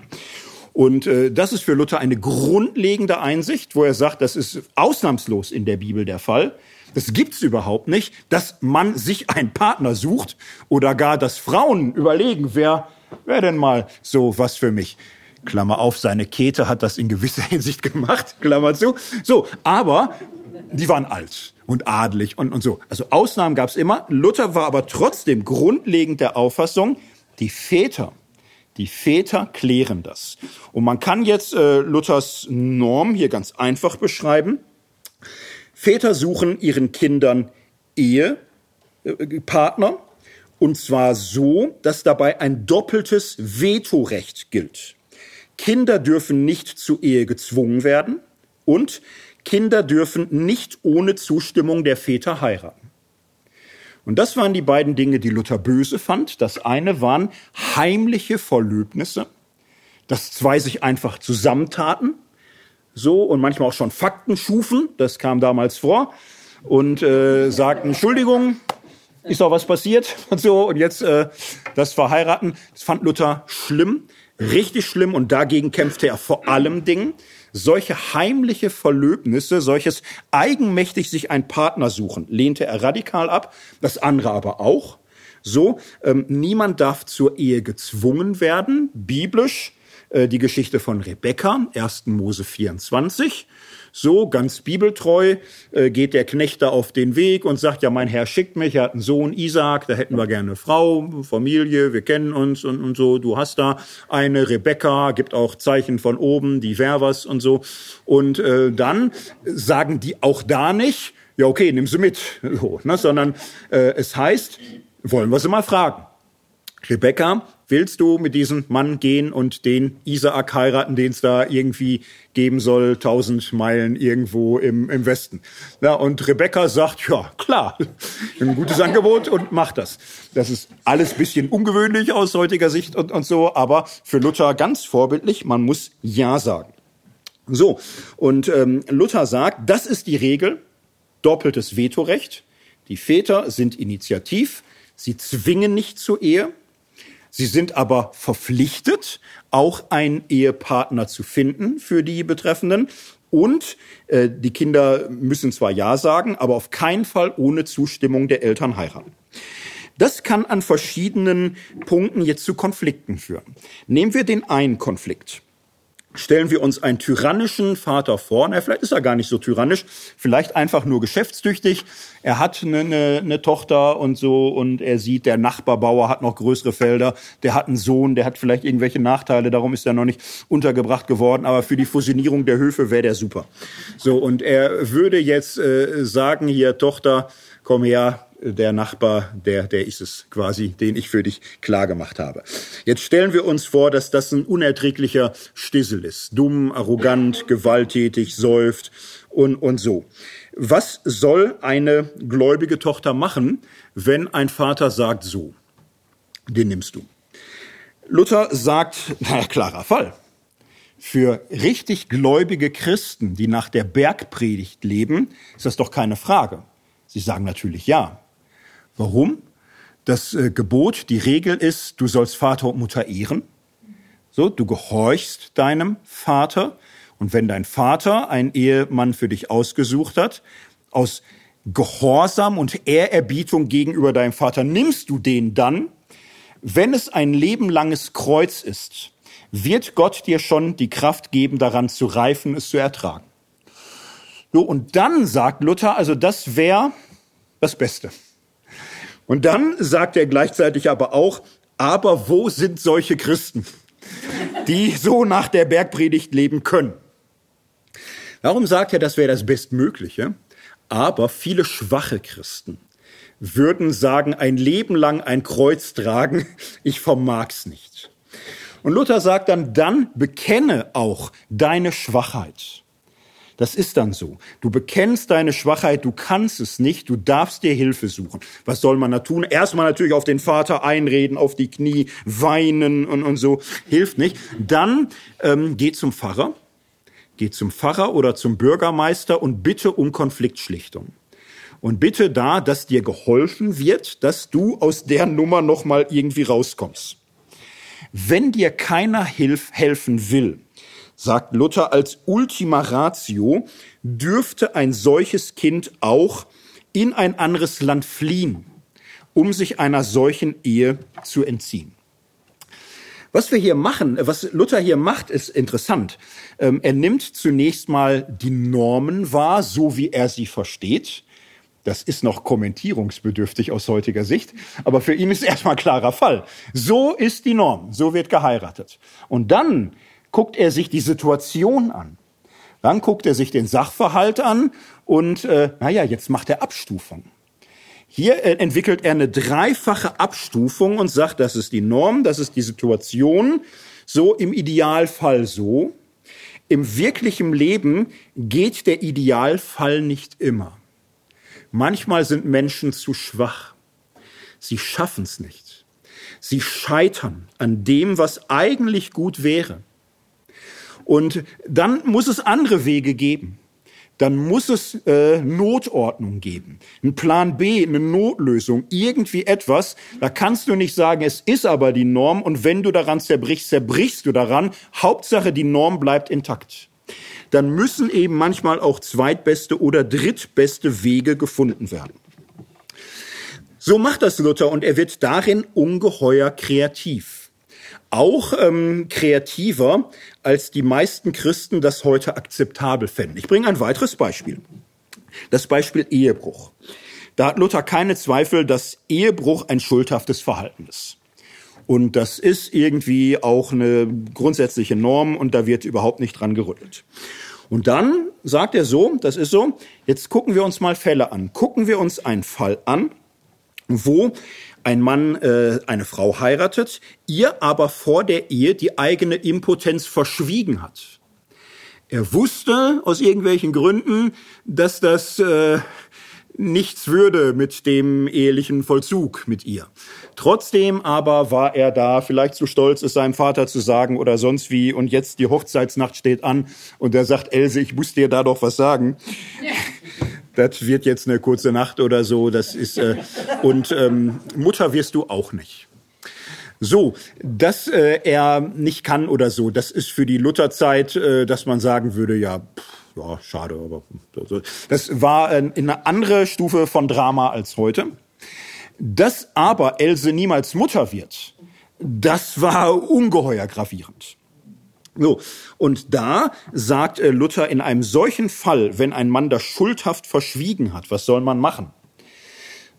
S1: Und äh, das ist für Luther eine grundlegende Einsicht, wo er sagt, das ist ausnahmslos in der Bibel der Fall. Das gibt's überhaupt nicht, dass man sich einen Partner sucht oder gar, dass Frauen überlegen, wer, wer denn mal so was für mich. Klammer auf, seine Käthe hat das in gewisser (laughs) Hinsicht gemacht, Klammer zu. So, aber die waren alt und adelig und, und so. Also Ausnahmen gab's immer. Luther war aber trotzdem grundlegend der Auffassung, die Väter, die Väter klären das. Und man kann jetzt äh, Luthers Norm hier ganz einfach beschreiben. Väter suchen ihren Kindern Ehepartner und zwar so, dass dabei ein doppeltes Vetorecht gilt. Kinder dürfen nicht zur Ehe gezwungen werden und Kinder dürfen nicht ohne Zustimmung der Väter heiraten. Und das waren die beiden Dinge, die Luther böse fand. Das eine waren heimliche Verlöbnisse, dass zwei sich einfach zusammentaten so und manchmal auch schon Fakten schufen, das kam damals vor, und äh, sagten, Entschuldigung, ist doch was passiert? (laughs) Und so. Und jetzt äh, das Verheiraten, das fand Luther schlimm, richtig schlimm. Und dagegen kämpfte er vor allem Dingen. Solche heimliche Verlöbnisse, solches eigenmächtig sich einen Partner suchen, lehnte er radikal ab, das andere aber auch. So, ähm, niemand darf zur Ehe gezwungen werden, biblisch äh, die Geschichte von Rebekka, 1. Mose 24. So, ganz bibeltreu, äh, geht der Knecht da auf den Weg und sagt, ja, mein Herr schickt mich, er hat einen Sohn, Isaac, da hätten wir gerne eine Frau, Familie, wir kennen uns und, und so, du hast da eine, Rebecca, gibt auch Zeichen von oben, die Wervers und so. Und äh, dann sagen die auch da nicht, ja, okay, nimm sie mit, (laughs) so, ne, sondern äh, es heißt, wollen wir sie mal fragen. Rebecca, willst du mit diesem Mann gehen und den Isaak heiraten, den es da irgendwie geben soll, tausend Meilen irgendwo im, im Westen? Ja, und Rebecca sagt, ja, klar, (laughs) ein gutes Angebot und macht das. Das ist alles bisschen ungewöhnlich aus heutiger Sicht und, und so, aber für Luther ganz vorbildlich, man muss Ja sagen. So, und ähm, Luther sagt, das ist die Regel, doppeltes Vetorecht. Die Väter sind initiativ, sie zwingen nicht zur Ehe, Sie sind aber verpflichtet, auch einen Ehepartner zu finden für die Betreffenden. Und äh, die Kinder müssen zwar Ja sagen, aber auf keinen Fall ohne Zustimmung der Eltern heiraten. Das kann an verschiedenen Punkten jetzt zu Konflikten führen. Nehmen wir den einen Konflikt stellen wir uns einen tyrannischen Vater vor. Na, vielleicht ist er gar nicht so tyrannisch, vielleicht einfach nur geschäftstüchtig. Er hat eine, eine, eine Tochter und so und er sieht, der Nachbarbauer hat noch größere Felder, der hat einen Sohn, der hat vielleicht irgendwelche Nachteile, darum ist er noch nicht untergebracht geworden, aber für die Fusionierung der Höfe wäre der super. So, und er würde jetzt äh, sagen, hier, Tochter, komm her, der Nachbar, der, der ist es quasi, den ich für dich klar gemacht habe. Jetzt stellen wir uns vor, dass das ein unerträglicher Stissel ist. Dumm, arrogant, gewalttätig, säuft und, und so. Was soll eine gläubige Tochter machen, wenn ein Vater sagt so? Den nimmst du. Luther sagt, na, klarer Fall. Für richtig gläubige Christen, die nach der Bergpredigt leben, ist das doch keine Frage. Sie sagen natürlich ja. Warum? Das äh, Gebot, die Regel ist, du sollst Vater und Mutter ehren. So, du gehorchst deinem Vater. Und wenn dein Vater einen Ehemann für dich ausgesucht hat, aus Gehorsam und Ehrerbietung gegenüber deinem Vater nimmst du den dann, wenn es ein lebenlanges Kreuz ist, wird Gott dir schon die Kraft geben, daran zu reifen, es zu ertragen. So, und dann sagt Luther, also das wäre das Beste. Und dann sagt er gleichzeitig aber auch, aber wo sind solche Christen, die so nach der Bergpredigt leben können? Warum sagt er, das wäre das Bestmögliche? Aber viele schwache Christen würden sagen, ein Leben lang ein Kreuz tragen, ich vermag's nicht. Und Luther sagt dann, dann bekenne auch deine Schwachheit. Das ist dann so. Du bekennst deine Schwachheit, du kannst es nicht, du darfst dir Hilfe suchen. Was soll man da tun? Erstmal natürlich auf den Vater einreden, auf die Knie, weinen und, und so. Hilft nicht. Dann ähm, geh zum Pfarrer, geh zum Pfarrer oder zum Bürgermeister und bitte um Konfliktschlichtung. Und bitte da, dass dir geholfen wird, dass du aus der Nummer nochmal irgendwie rauskommst. Wenn dir keiner hilf, helfen will, sagt Luther, als Ultima Ratio dürfte ein solches Kind auch in ein anderes Land fliehen, um sich einer solchen Ehe zu entziehen. Was wir hier machen, was Luther hier macht, ist interessant. Ähm, er nimmt zunächst mal die Normen wahr, so wie er sie versteht. Das ist noch kommentierungsbedürftig aus heutiger Sicht, aber für ihn ist (laughs) erstmal klarer Fall. So ist die Norm, so wird geheiratet. Und dann guckt er sich die Situation an. Dann guckt er sich den Sachverhalt an und, äh, naja, jetzt macht er Abstufung. Hier äh, entwickelt er eine dreifache Abstufung und sagt, das ist die Norm, das ist die Situation, so im Idealfall so. Im wirklichen Leben geht der Idealfall nicht immer. Manchmal sind Menschen zu schwach. Sie schaffen es nicht. Sie scheitern an dem, was eigentlich gut wäre. Und dann muss es andere Wege geben. Dann muss es äh, Notordnung geben, ein Plan B, eine Notlösung, irgendwie etwas. Da kannst du nicht sagen, es ist aber die Norm und wenn du daran zerbrichst, zerbrichst du daran. Hauptsache, die Norm bleibt intakt. Dann müssen eben manchmal auch zweitbeste oder drittbeste Wege gefunden werden. So macht das Luther und er wird darin ungeheuer kreativ. Auch ähm, kreativer, als die meisten Christen das heute akzeptabel fänden. Ich bringe ein weiteres Beispiel. Das Beispiel Ehebruch. Da hat Luther keine Zweifel, dass Ehebruch ein schuldhaftes Verhalten ist. Und das ist irgendwie auch eine grundsätzliche Norm und da wird überhaupt nicht dran gerüttelt. Und dann sagt er so, das ist so, jetzt gucken wir uns mal Fälle an. Gucken wir uns einen Fall an, wo ein Mann äh, eine Frau heiratet, ihr aber vor der Ehe die eigene Impotenz verschwiegen hat. Er wusste aus irgendwelchen Gründen, dass das äh, nichts würde mit dem ehelichen Vollzug mit ihr. Trotzdem aber war er da vielleicht zu stolz, es seinem Vater zu sagen oder sonst wie. Und jetzt die Hochzeitsnacht steht an und er sagt, Else, ich muss dir da doch was sagen. Ja. Das wird jetzt eine kurze Nacht oder so. Das ist äh, und ähm, Mutter wirst du auch nicht. So, dass äh, er nicht kann oder so, das ist für die Lutherzeit, äh, dass man sagen würde, ja, pff, ja, schade, aber das war äh, in eine andere Stufe von Drama als heute. Dass aber Else niemals Mutter wird, das war ungeheuer gravierend. So, und da sagt äh, Luther in einem solchen Fall, wenn ein Mann das schuldhaft verschwiegen hat, was soll man machen?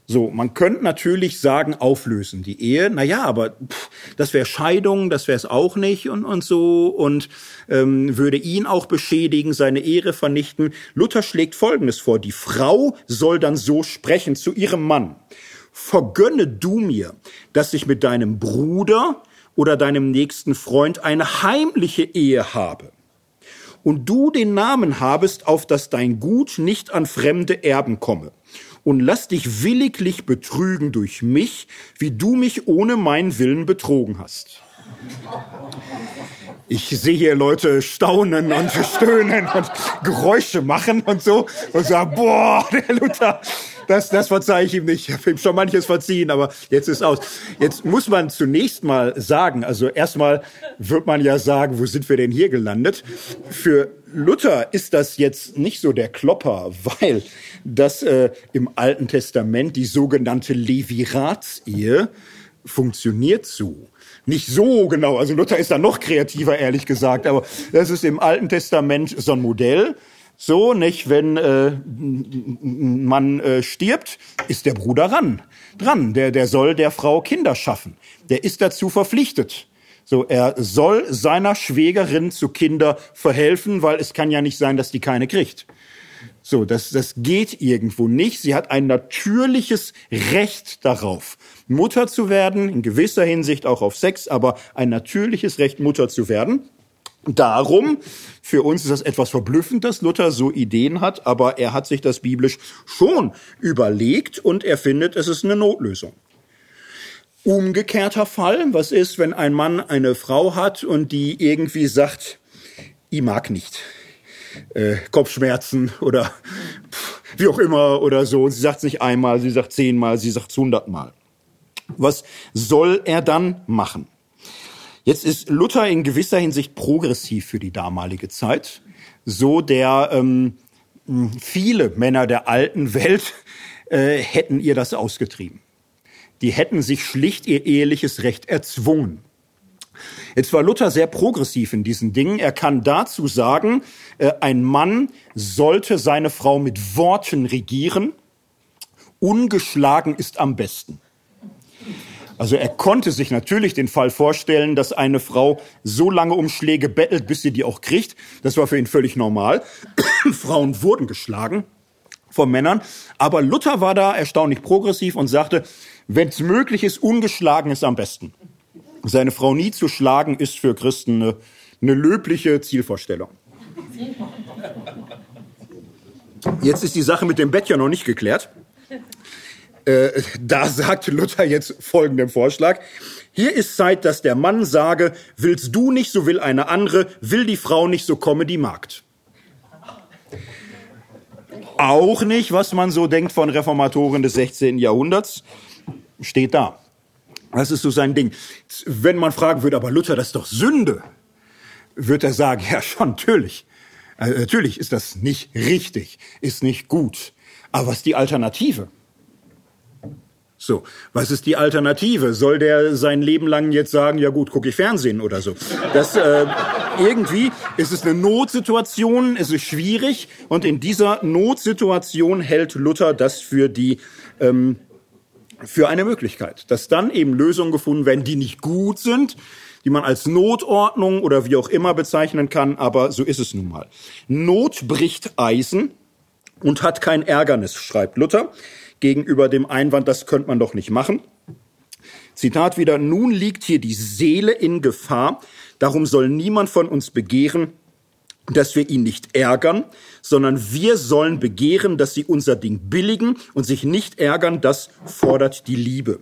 S1: So, man könnte natürlich sagen, auflösen die Ehe. Na ja, aber pff, das wäre Scheidung, das wäre es auch nicht und, und so und ähm, würde ihn auch beschädigen, seine Ehre vernichten. Luther schlägt Folgendes vor. Die Frau soll dann so sprechen zu ihrem Mann. Vergönne du mir, dass ich mit deinem Bruder oder deinem nächsten Freund eine heimliche Ehe habe und du den Namen habest, auf dass dein Gut nicht an fremde Erben komme und lass dich williglich betrügen durch mich, wie du mich ohne meinen Willen betrogen hast. Ich sehe hier Leute staunen und stöhnen und Geräusche machen und so und sagen, boah, der Luther, das, das verzeihe ich ihm nicht. Ich habe ihm schon manches verziehen, aber jetzt ist aus. Jetzt muss man zunächst mal sagen, also erstmal wird man ja sagen, wo sind wir denn hier gelandet? Für Luther ist das jetzt nicht so der Klopper, weil dass äh, im Alten Testament die sogenannte Levirats-Ehe funktioniert so. Nicht so genau, also Luther ist da noch kreativer, ehrlich gesagt, aber das ist im Alten Testament so ein Modell. So, nicht, wenn äh, man äh, stirbt, ist der Bruder ran, dran. Der, der soll der Frau Kinder schaffen. Der ist dazu verpflichtet. So, er soll seiner Schwägerin zu Kinder verhelfen, weil es kann ja nicht sein, dass die keine kriegt. So, das, das geht irgendwo nicht. Sie hat ein natürliches Recht darauf, Mutter zu werden, in gewisser Hinsicht auch auf Sex, aber ein natürliches Recht, Mutter zu werden. Darum, für uns ist das etwas verblüffend, dass Luther so Ideen hat, aber er hat sich das biblisch schon überlegt und er findet, es ist eine Notlösung. Umgekehrter Fall, was ist, wenn ein Mann eine Frau hat und die irgendwie sagt, ich mag nicht, äh, Kopfschmerzen oder pff, wie auch immer oder so. Sie sagt es nicht einmal, sie sagt zehnmal, sie sagt hundertmal. Was soll er dann machen? Jetzt ist Luther in gewisser Hinsicht progressiv für die damalige Zeit, so der ähm, viele Männer der alten Welt äh, hätten ihr das ausgetrieben. Die hätten sich schlicht ihr eheliches Recht erzwungen. Jetzt war Luther sehr progressiv in diesen Dingen. Er kann dazu sagen, äh, ein Mann sollte seine Frau mit Worten regieren. Ungeschlagen ist am besten. Also er konnte sich natürlich den Fall vorstellen, dass eine Frau so lange um Schläge bettelt, bis sie die auch kriegt. Das war für ihn völlig normal. (coughs) Frauen wurden geschlagen von Männern. Aber Luther war da erstaunlich progressiv und sagte, wenn es möglich ist, ungeschlagen ist am besten. Seine Frau nie zu schlagen, ist für Christen eine, eine löbliche Zielvorstellung. Jetzt ist die Sache mit dem Bett ja noch nicht geklärt. Äh, da sagt Luther jetzt folgenden Vorschlag. Hier ist Zeit, dass der Mann sage, willst du nicht, so will eine andere, will die Frau nicht, so komme die Magd. Auch nicht, was man so denkt von Reformatoren des 16. Jahrhunderts, steht da. Das ist so sein Ding. Wenn man fragen würde, aber Luther, das ist doch Sünde, wird er sagen, ja schon, natürlich. Also, natürlich ist das nicht richtig, ist nicht gut. Aber was ist die Alternative? So, was ist die Alternative? Soll der sein Leben lang jetzt sagen, ja gut, gucke ich Fernsehen oder so? Das äh, irgendwie ist es eine Notsituation, es ist schwierig und in dieser Notsituation hält Luther das für die ähm, für eine Möglichkeit, dass dann eben Lösungen gefunden werden, die nicht gut sind, die man als Notordnung oder wie auch immer bezeichnen kann, aber so ist es nun mal. Not bricht Eisen und hat kein Ärgernis, schreibt Luther gegenüber dem Einwand, das könnte man doch nicht machen. Zitat wieder, nun liegt hier die Seele in Gefahr, darum soll niemand von uns begehren, dass wir ihn nicht ärgern, sondern wir sollen begehren, dass sie unser Ding billigen und sich nicht ärgern, das fordert die Liebe.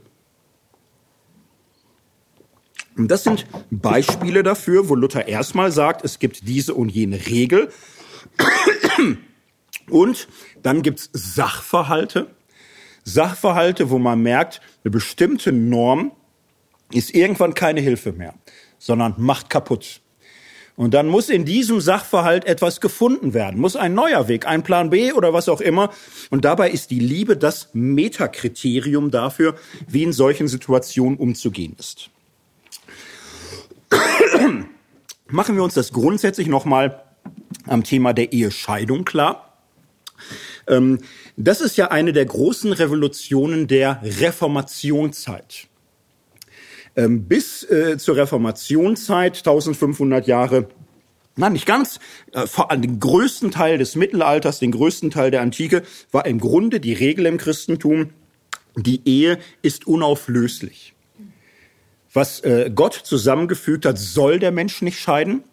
S1: Und das sind Beispiele dafür, wo Luther erstmal sagt, es gibt diese und jene Regel. Und dann gibt's Sachverhalte, Sachverhalte, wo man merkt, eine bestimmte Norm ist irgendwann keine Hilfe mehr, sondern macht kaputt. Und dann muss in diesem Sachverhalt etwas gefunden werden, muss ein neuer Weg, ein Plan B oder was auch immer. Und dabei ist die Liebe das Metakriterium dafür, wie in solchen Situationen umzugehen ist. Machen wir uns das grundsätzlich nochmal am Thema der Ehescheidung klar. Ähm, das ist ja eine der großen Revolutionen der Reformationszeit. Ähm, bis äh, zur Reformationszeit, 1500 Jahre, Nein, nicht ganz. Äh, vor allem den größten Teil des Mittelalters, den größten Teil der Antike, war im Grunde die Regel im Christentum, die Ehe ist unauflöslich. Was äh, Gott zusammengefügt hat, soll der Mensch nicht scheiden.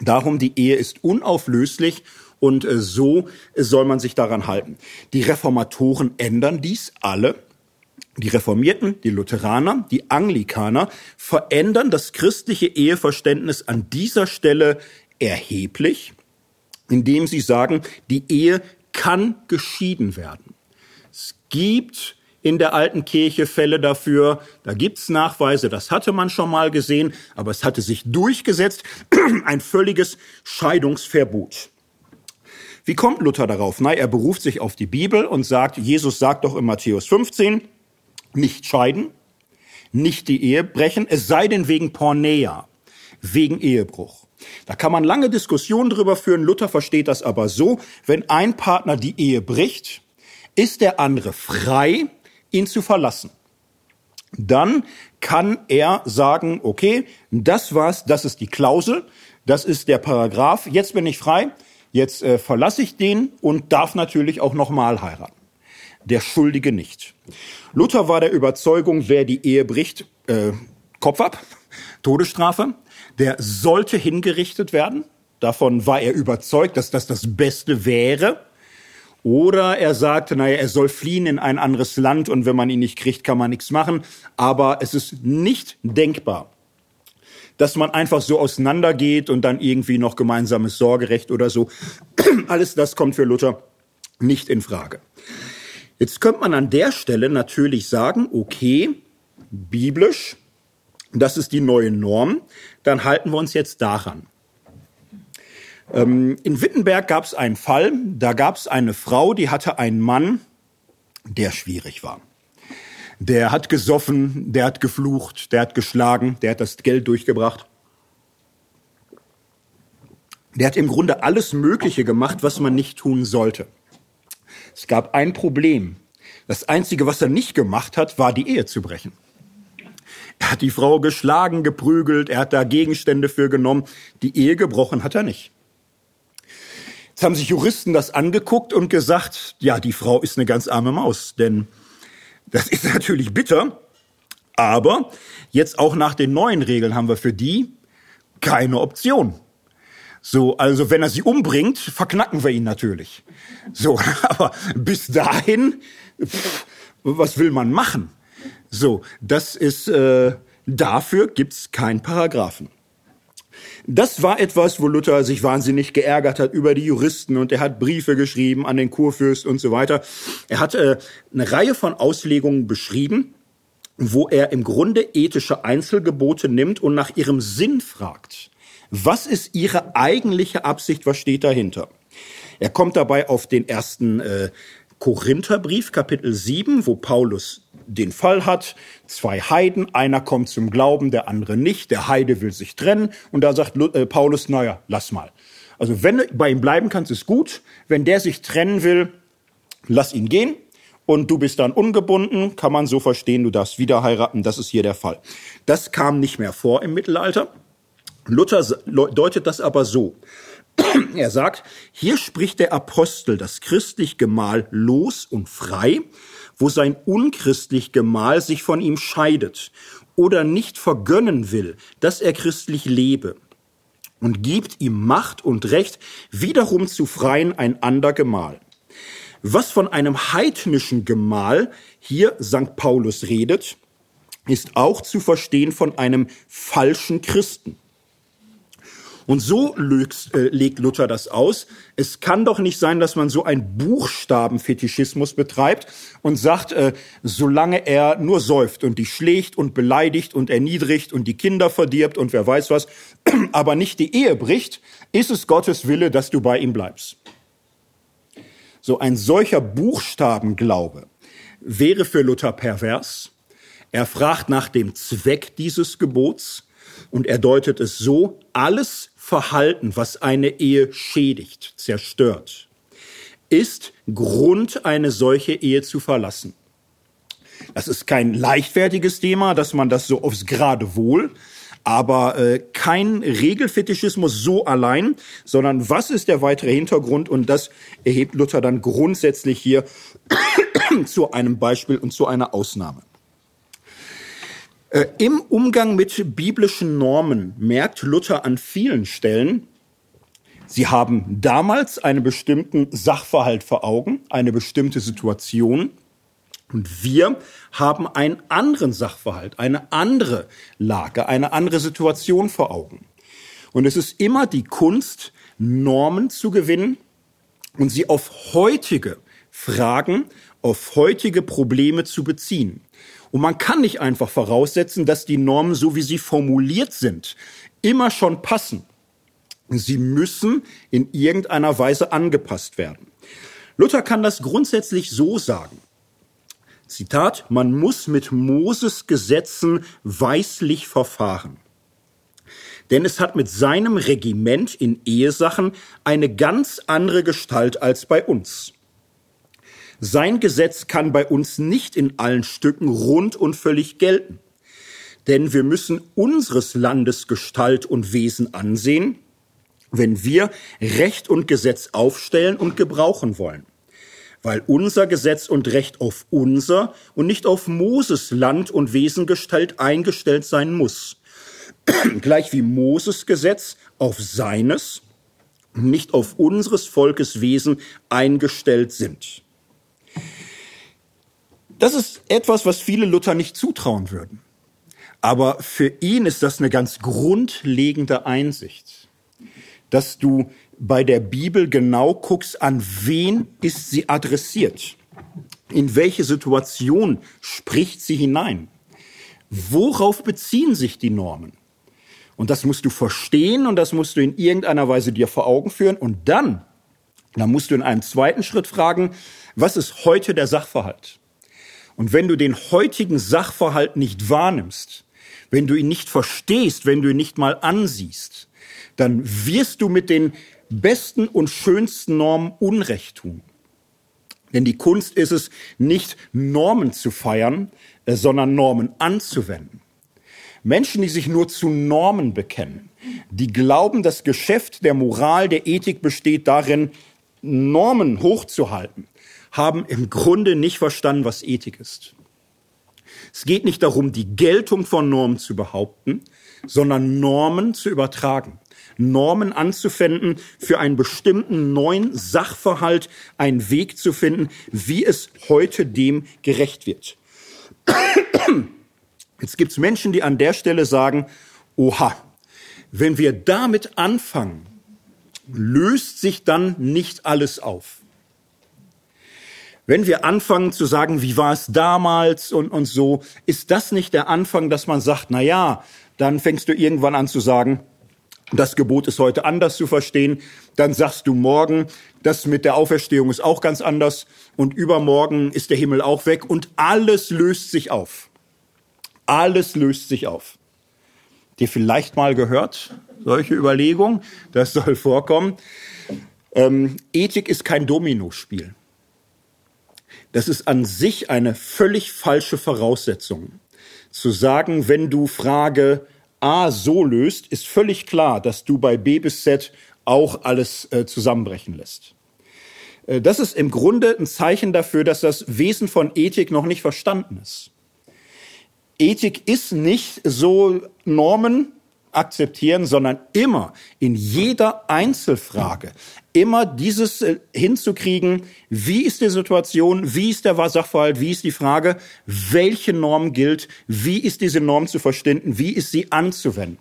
S1: Darum, die Ehe ist unauflöslich und äh, so soll man sich daran halten. Die Reformatoren ändern dies alle. Die Reformierten, die Lutheraner, die Anglikaner verändern das christliche Eheverständnis an dieser Stelle erheblich, indem sie sagen, die Ehe kann geschieden werden. Es gibt in der alten Kirche Fälle dafür, da gibt's Nachweise, das hatte man schon mal gesehen, aber es hatte sich durchgesetzt, (clears throat) ein völliges Scheidungsverbot. Wie kommt Luther darauf? Na, er beruft sich auf die Bibel und sagt, Jesus sagt doch in Matthäus 15, nicht scheiden, nicht die Ehe brechen, es sei denn wegen Pornea, wegen Ehebruch. Da kann man lange Diskussionen drüber führen. Luther versteht das aber so, wenn ein Partner die Ehe bricht, ist der andere frei, ihn zu verlassen. Dann kann er sagen, okay, das war's, das ist die Klausel, das ist der Paragraph, jetzt bin ich frei, Jetzt äh, verlasse ich den und darf natürlich auch nochmal heiraten. Der Schuldige nicht. Luther war der Überzeugung, wer die Ehe bricht, äh, Kopf ab, (laughs) Todesstrafe, der sollte hingerichtet werden. Davon war er überzeugt, dass das das Beste wäre. Oder er sagte, naja, er soll fliehen in ein anderes Land und wenn man ihn nicht kriegt, kann man nichts machen. Aber es ist nicht denkbar, dass man einfach so auseinandergeht und dann irgendwie noch gemeinsames Sorgerecht oder so. (clears throat) Alles das kommt für Luther nicht in Frage. Jetzt könnte man an der Stelle natürlich sagen, okay, biblisch, das ist die neue Norm, dann halten wir uns jetzt daran. Ähm, in Wittenberg gab es einen Fall, da gab es eine Frau, die hatte einen Mann, der schwierig war. Der hat gesoffen, der hat geflucht, der hat geschlagen, der hat das Geld durchgebracht. Der hat im Grunde alles Mögliche gemacht, was man nicht tun sollte. Es gab ein Problem. Das Einzige, was er nicht gemacht hat, war die Ehe zu brechen. Er hat die Frau geschlagen, geprügelt, er hat da Gegenstände für genommen. Die Ehe gebrochen hat er nicht. Jetzt haben sich Juristen das angeguckt und gesagt, ja, die Frau ist eine ganz arme Maus, denn das ist natürlich bitter, aber jetzt auch nach den neuen Regeln haben wir für die keine Option. So, also wenn er sie umbringt, verknacken wir ihn natürlich. So, (laughs) aber bis dahin, pff, was will man machen? So, das ist äh, dafür gibt's keinen Paragraphen. Das war etwas, wo Luther sich wahnsinnig geärgert hat über die Juristen und er hat Briefe geschrieben an den Kurfürst und so weiter. Er hat äh, eine Reihe von Auslegungen beschrieben, wo er im Grunde ethische Einzelgebote nimmt und nach ihrem Sinn fragt. Was ist ihre eigentliche Absicht? Was steht dahinter? Er kommt dabei auf den ersten äh, Korintherbrief, Kapitel 7, wo Paulus den Fall hat, zwei Heiden, einer kommt zum Glauben, der andere nicht, der Heide will sich trennen und da sagt äh, Paulus, naja, lass mal. Also wenn du bei ihm bleiben kannst, ist gut. Wenn der sich trennen will, lass ihn gehen und du bist dann ungebunden, kann man so verstehen, du darfst wieder heiraten, das ist hier der Fall. Das kam nicht mehr vor im Mittelalter. Luther deutet das aber so. (clears throat) Er sagt, hier spricht der Apostel das christlich Gemahl los und frei, wo sein unchristlich Gemahl sich von ihm scheidet oder nicht vergönnen will, dass er christlich lebe und gibt ihm Macht und Recht, wiederum zu freien ein ander Gemahl. Was von einem heidnischen Gemahl hier St. Paulus redet, ist auch zu verstehen von einem falschen Christen. Und so legt, äh, legt Luther das aus. Es kann doch nicht sein, dass man so einen Buchstabenfetischismus betreibt und sagt, äh, solange er nur säuft und dich schlägt und beleidigt und erniedrigt und die Kinder verdirbt und wer weiß was, (clears throat) aber nicht die Ehe bricht, ist es Gottes Wille, dass du bei ihm bleibst. So ein solcher Buchstabenglaube wäre für Luther pervers. Er fragt nach dem Zweck dieses Gebots und er deutet es so, alles Verhalten, was eine Ehe schädigt, zerstört, ist Grund, eine solche Ehe zu verlassen. Das ist kein leichtfertiges Thema, dass man das so aufs gerade wohl aber äh, kein Regelfetischismus so allein, sondern was ist der weitere Hintergrund? Und das erhebt Luther dann grundsätzlich hier (coughs) zu einem Beispiel und zu einer Ausnahme. Äh, Im Umgang mit biblischen Normen merkt Luther an vielen Stellen, Sie haben damals einen bestimmten Sachverhalt vor Augen, eine bestimmte Situation. Und wir haben einen anderen Sachverhalt, eine andere Lage, eine andere Situation vor Augen. Und es ist immer die Kunst, Normen zu gewinnen und sie auf heutige Fragen, auf heutige Probleme zu beziehen. Und man kann nicht einfach voraussetzen, dass die Normen, so wie sie formuliert sind, immer schon passen. Sie müssen in irgendeiner Weise angepasst werden. Luther kann das grundsätzlich so sagen. Zitat, man muss mit Moses Gesetzen weislich verfahren. Denn es hat mit seinem Regiment in Ehesachen eine ganz andere Gestalt als bei uns. Sein Gesetz kann bei uns nicht in allen Stücken rund und völlig gelten. Denn wir müssen unseres Landes Gestalt und Wesen ansehen, wenn wir Recht und Gesetz aufstellen und gebrauchen wollen weil unser Gesetz und Recht auf unser und nicht auf Moses Land und Wesengestalt eingestellt sein muss. (clears throat) Gleich wie Moses Gesetz auf seines nicht auf unseres Volkes Wesen eingestellt sind. Das ist etwas, was viele Luther nicht zutrauen würden. Aber für ihn ist das eine ganz grundlegende Einsicht, dass du bei der Bibel genau guckst, an wen ist sie adressiert? In welche Situation spricht sie hinein? Worauf beziehen sich die Normen? Und das musst du verstehen und das musst du in irgendeiner Weise dir vor Augen führen. Und dann, dann musst du in einem zweiten Schritt fragen, was ist heute der Sachverhalt? Und wenn du den heutigen Sachverhalt nicht wahrnimmst, wenn du ihn nicht verstehst, wenn du ihn nicht mal ansiehst, dann wirst du mit den besten und schönsten Normen Unrecht tun. Denn die Kunst ist es, nicht Normen zu feiern, äh, sondern Normen anzuwenden. Menschen, die sich nur zu Normen bekennen, die glauben, das Geschäft der Moral, der Ethik besteht darin, Normen hochzuhalten, haben im Grunde nicht verstanden, was Ethik ist. Es geht nicht darum, die Geltung von Normen zu behaupten, sondern Normen zu übertragen. Normen anzuwenden, für einen bestimmten neuen Sachverhalt einen Weg zu finden, wie es heute dem gerecht wird. (coughs) Jetzt gibt es Menschen, die an der Stelle sagen, oha, wenn wir damit anfangen, löst sich dann nicht alles auf. Wenn wir anfangen zu sagen, wie war es damals und, und so, ist das nicht der Anfang, dass man sagt, na ja, dann fängst du irgendwann an zu sagen, das Gebot ist heute anders zu verstehen, dann sagst du morgen, das mit der Auferstehung ist auch ganz anders und übermorgen ist der Himmel auch weg und alles löst sich auf. Alles löst sich auf. Dir vielleicht mal gehört, solche Überlegungen, das soll vorkommen. Ähm, Ethik ist kein Dominospiel. Das ist an sich eine völlig falsche Voraussetzung. Zu sagen, wenn du Frage A so löst, ist völlig klar, dass du bei B bis Z auch alles äh, zusammenbrechen lässt. Äh, das ist im Grunde ein Zeichen dafür, dass das Wesen von Ethik noch nicht verstanden ist. Ethik ist nicht so Normen akzeptieren, sondern immer in jeder Einzelfrage immer dieses äh, hinzukriegen, wie ist die Situation, wie ist der Sachverhalt, wie ist die Frage, welche Norm gilt, wie ist diese Norm zu verstehen, wie ist sie anzuwenden.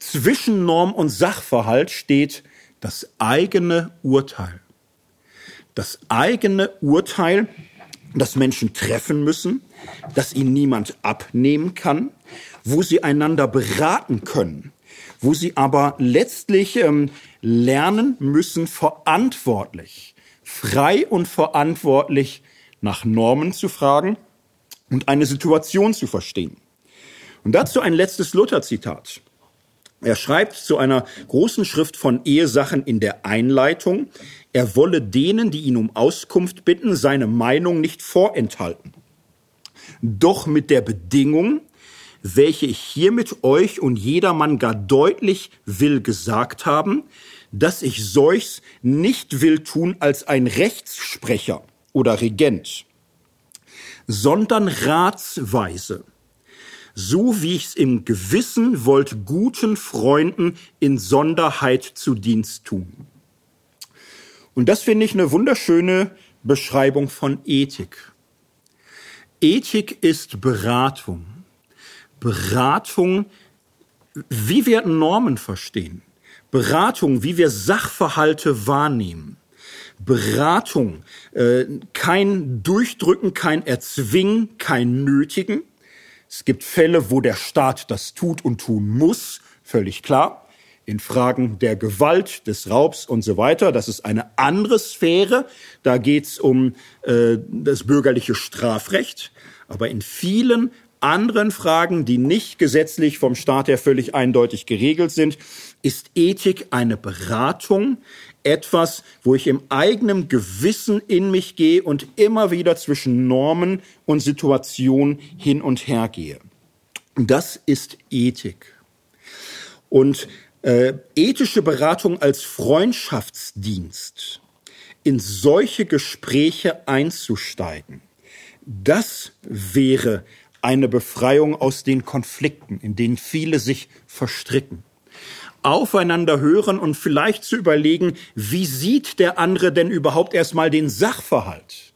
S1: Zwischen Norm und Sachverhalt steht das eigene Urteil. Das eigene Urteil, das Menschen treffen müssen, das ihnen niemand abnehmen kann, wo sie einander beraten können, wo sie aber letztlich ähm, lernen müssen, verantwortlich, frei und verantwortlich nach Normen zu fragen und eine Situation zu verstehen. Und dazu ein letztes Luther-Zitat. Er schreibt zu einer großen Schrift von Ehesachen in der Einleitung, er wolle denen, die ihn um Auskunft bitten, seine Meinung nicht vorenthalten. Doch mit der Bedingung, welche ich hiermit euch und jedermann gar deutlich will gesagt haben, dass ich solchs nicht will tun als ein Rechtssprecher oder Regent, sondern ratsweise, so wie ich's im Gewissen wollt guten Freunden in Sonderheit zu Dienst tun. Und das finde ich eine wunderschöne Beschreibung von Ethik. Ethik ist Beratung. Beratung, wie wir Normen verstehen. Beratung, wie wir Sachverhalte wahrnehmen. Beratung, äh, kein Durchdrücken, kein Erzwingen, kein Nötigen. Es gibt Fälle, wo der Staat das tut und tun muss, völlig klar. In Fragen der Gewalt, des Raubs und so weiter. Das ist eine andere Sphäre. Da geht's um äh, das bürgerliche Strafrecht. Aber in vielen anderen Fragen, die nicht gesetzlich vom Staat her völlig eindeutig geregelt sind, ist Ethik eine Beratung, etwas, wo ich im eigenen Gewissen in mich gehe und immer wieder zwischen Normen und Situationen hin und her gehe. Das ist Ethik. Und äh, ethische Beratung als Freundschaftsdienst, in solche Gespräche einzusteigen, das wäre eine Befreiung aus den Konflikten, in denen viele sich verstricken. Aufeinander hören und vielleicht zu überlegen, wie sieht der andere denn überhaupt erstmal den Sachverhalt?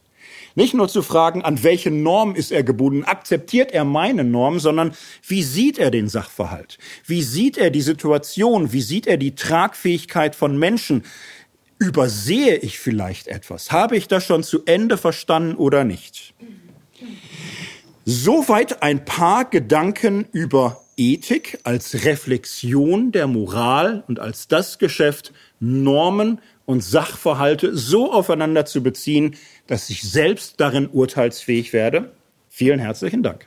S1: Nicht nur zu fragen, an welche Norm ist er gebunden, akzeptiert er meine Norm, sondern wie sieht er den Sachverhalt? Wie sieht er die Situation? Wie sieht er die Tragfähigkeit von Menschen? Übersehe ich vielleicht etwas? Habe ich das schon zu Ende verstanden oder nicht? Soweit ein paar Gedanken über Ethik als Reflexion der Moral und als das Geschäft, Normen und Sachverhalte so aufeinander zu beziehen, dass ich selbst darin urteilsfähig werde. Vielen herzlichen Dank.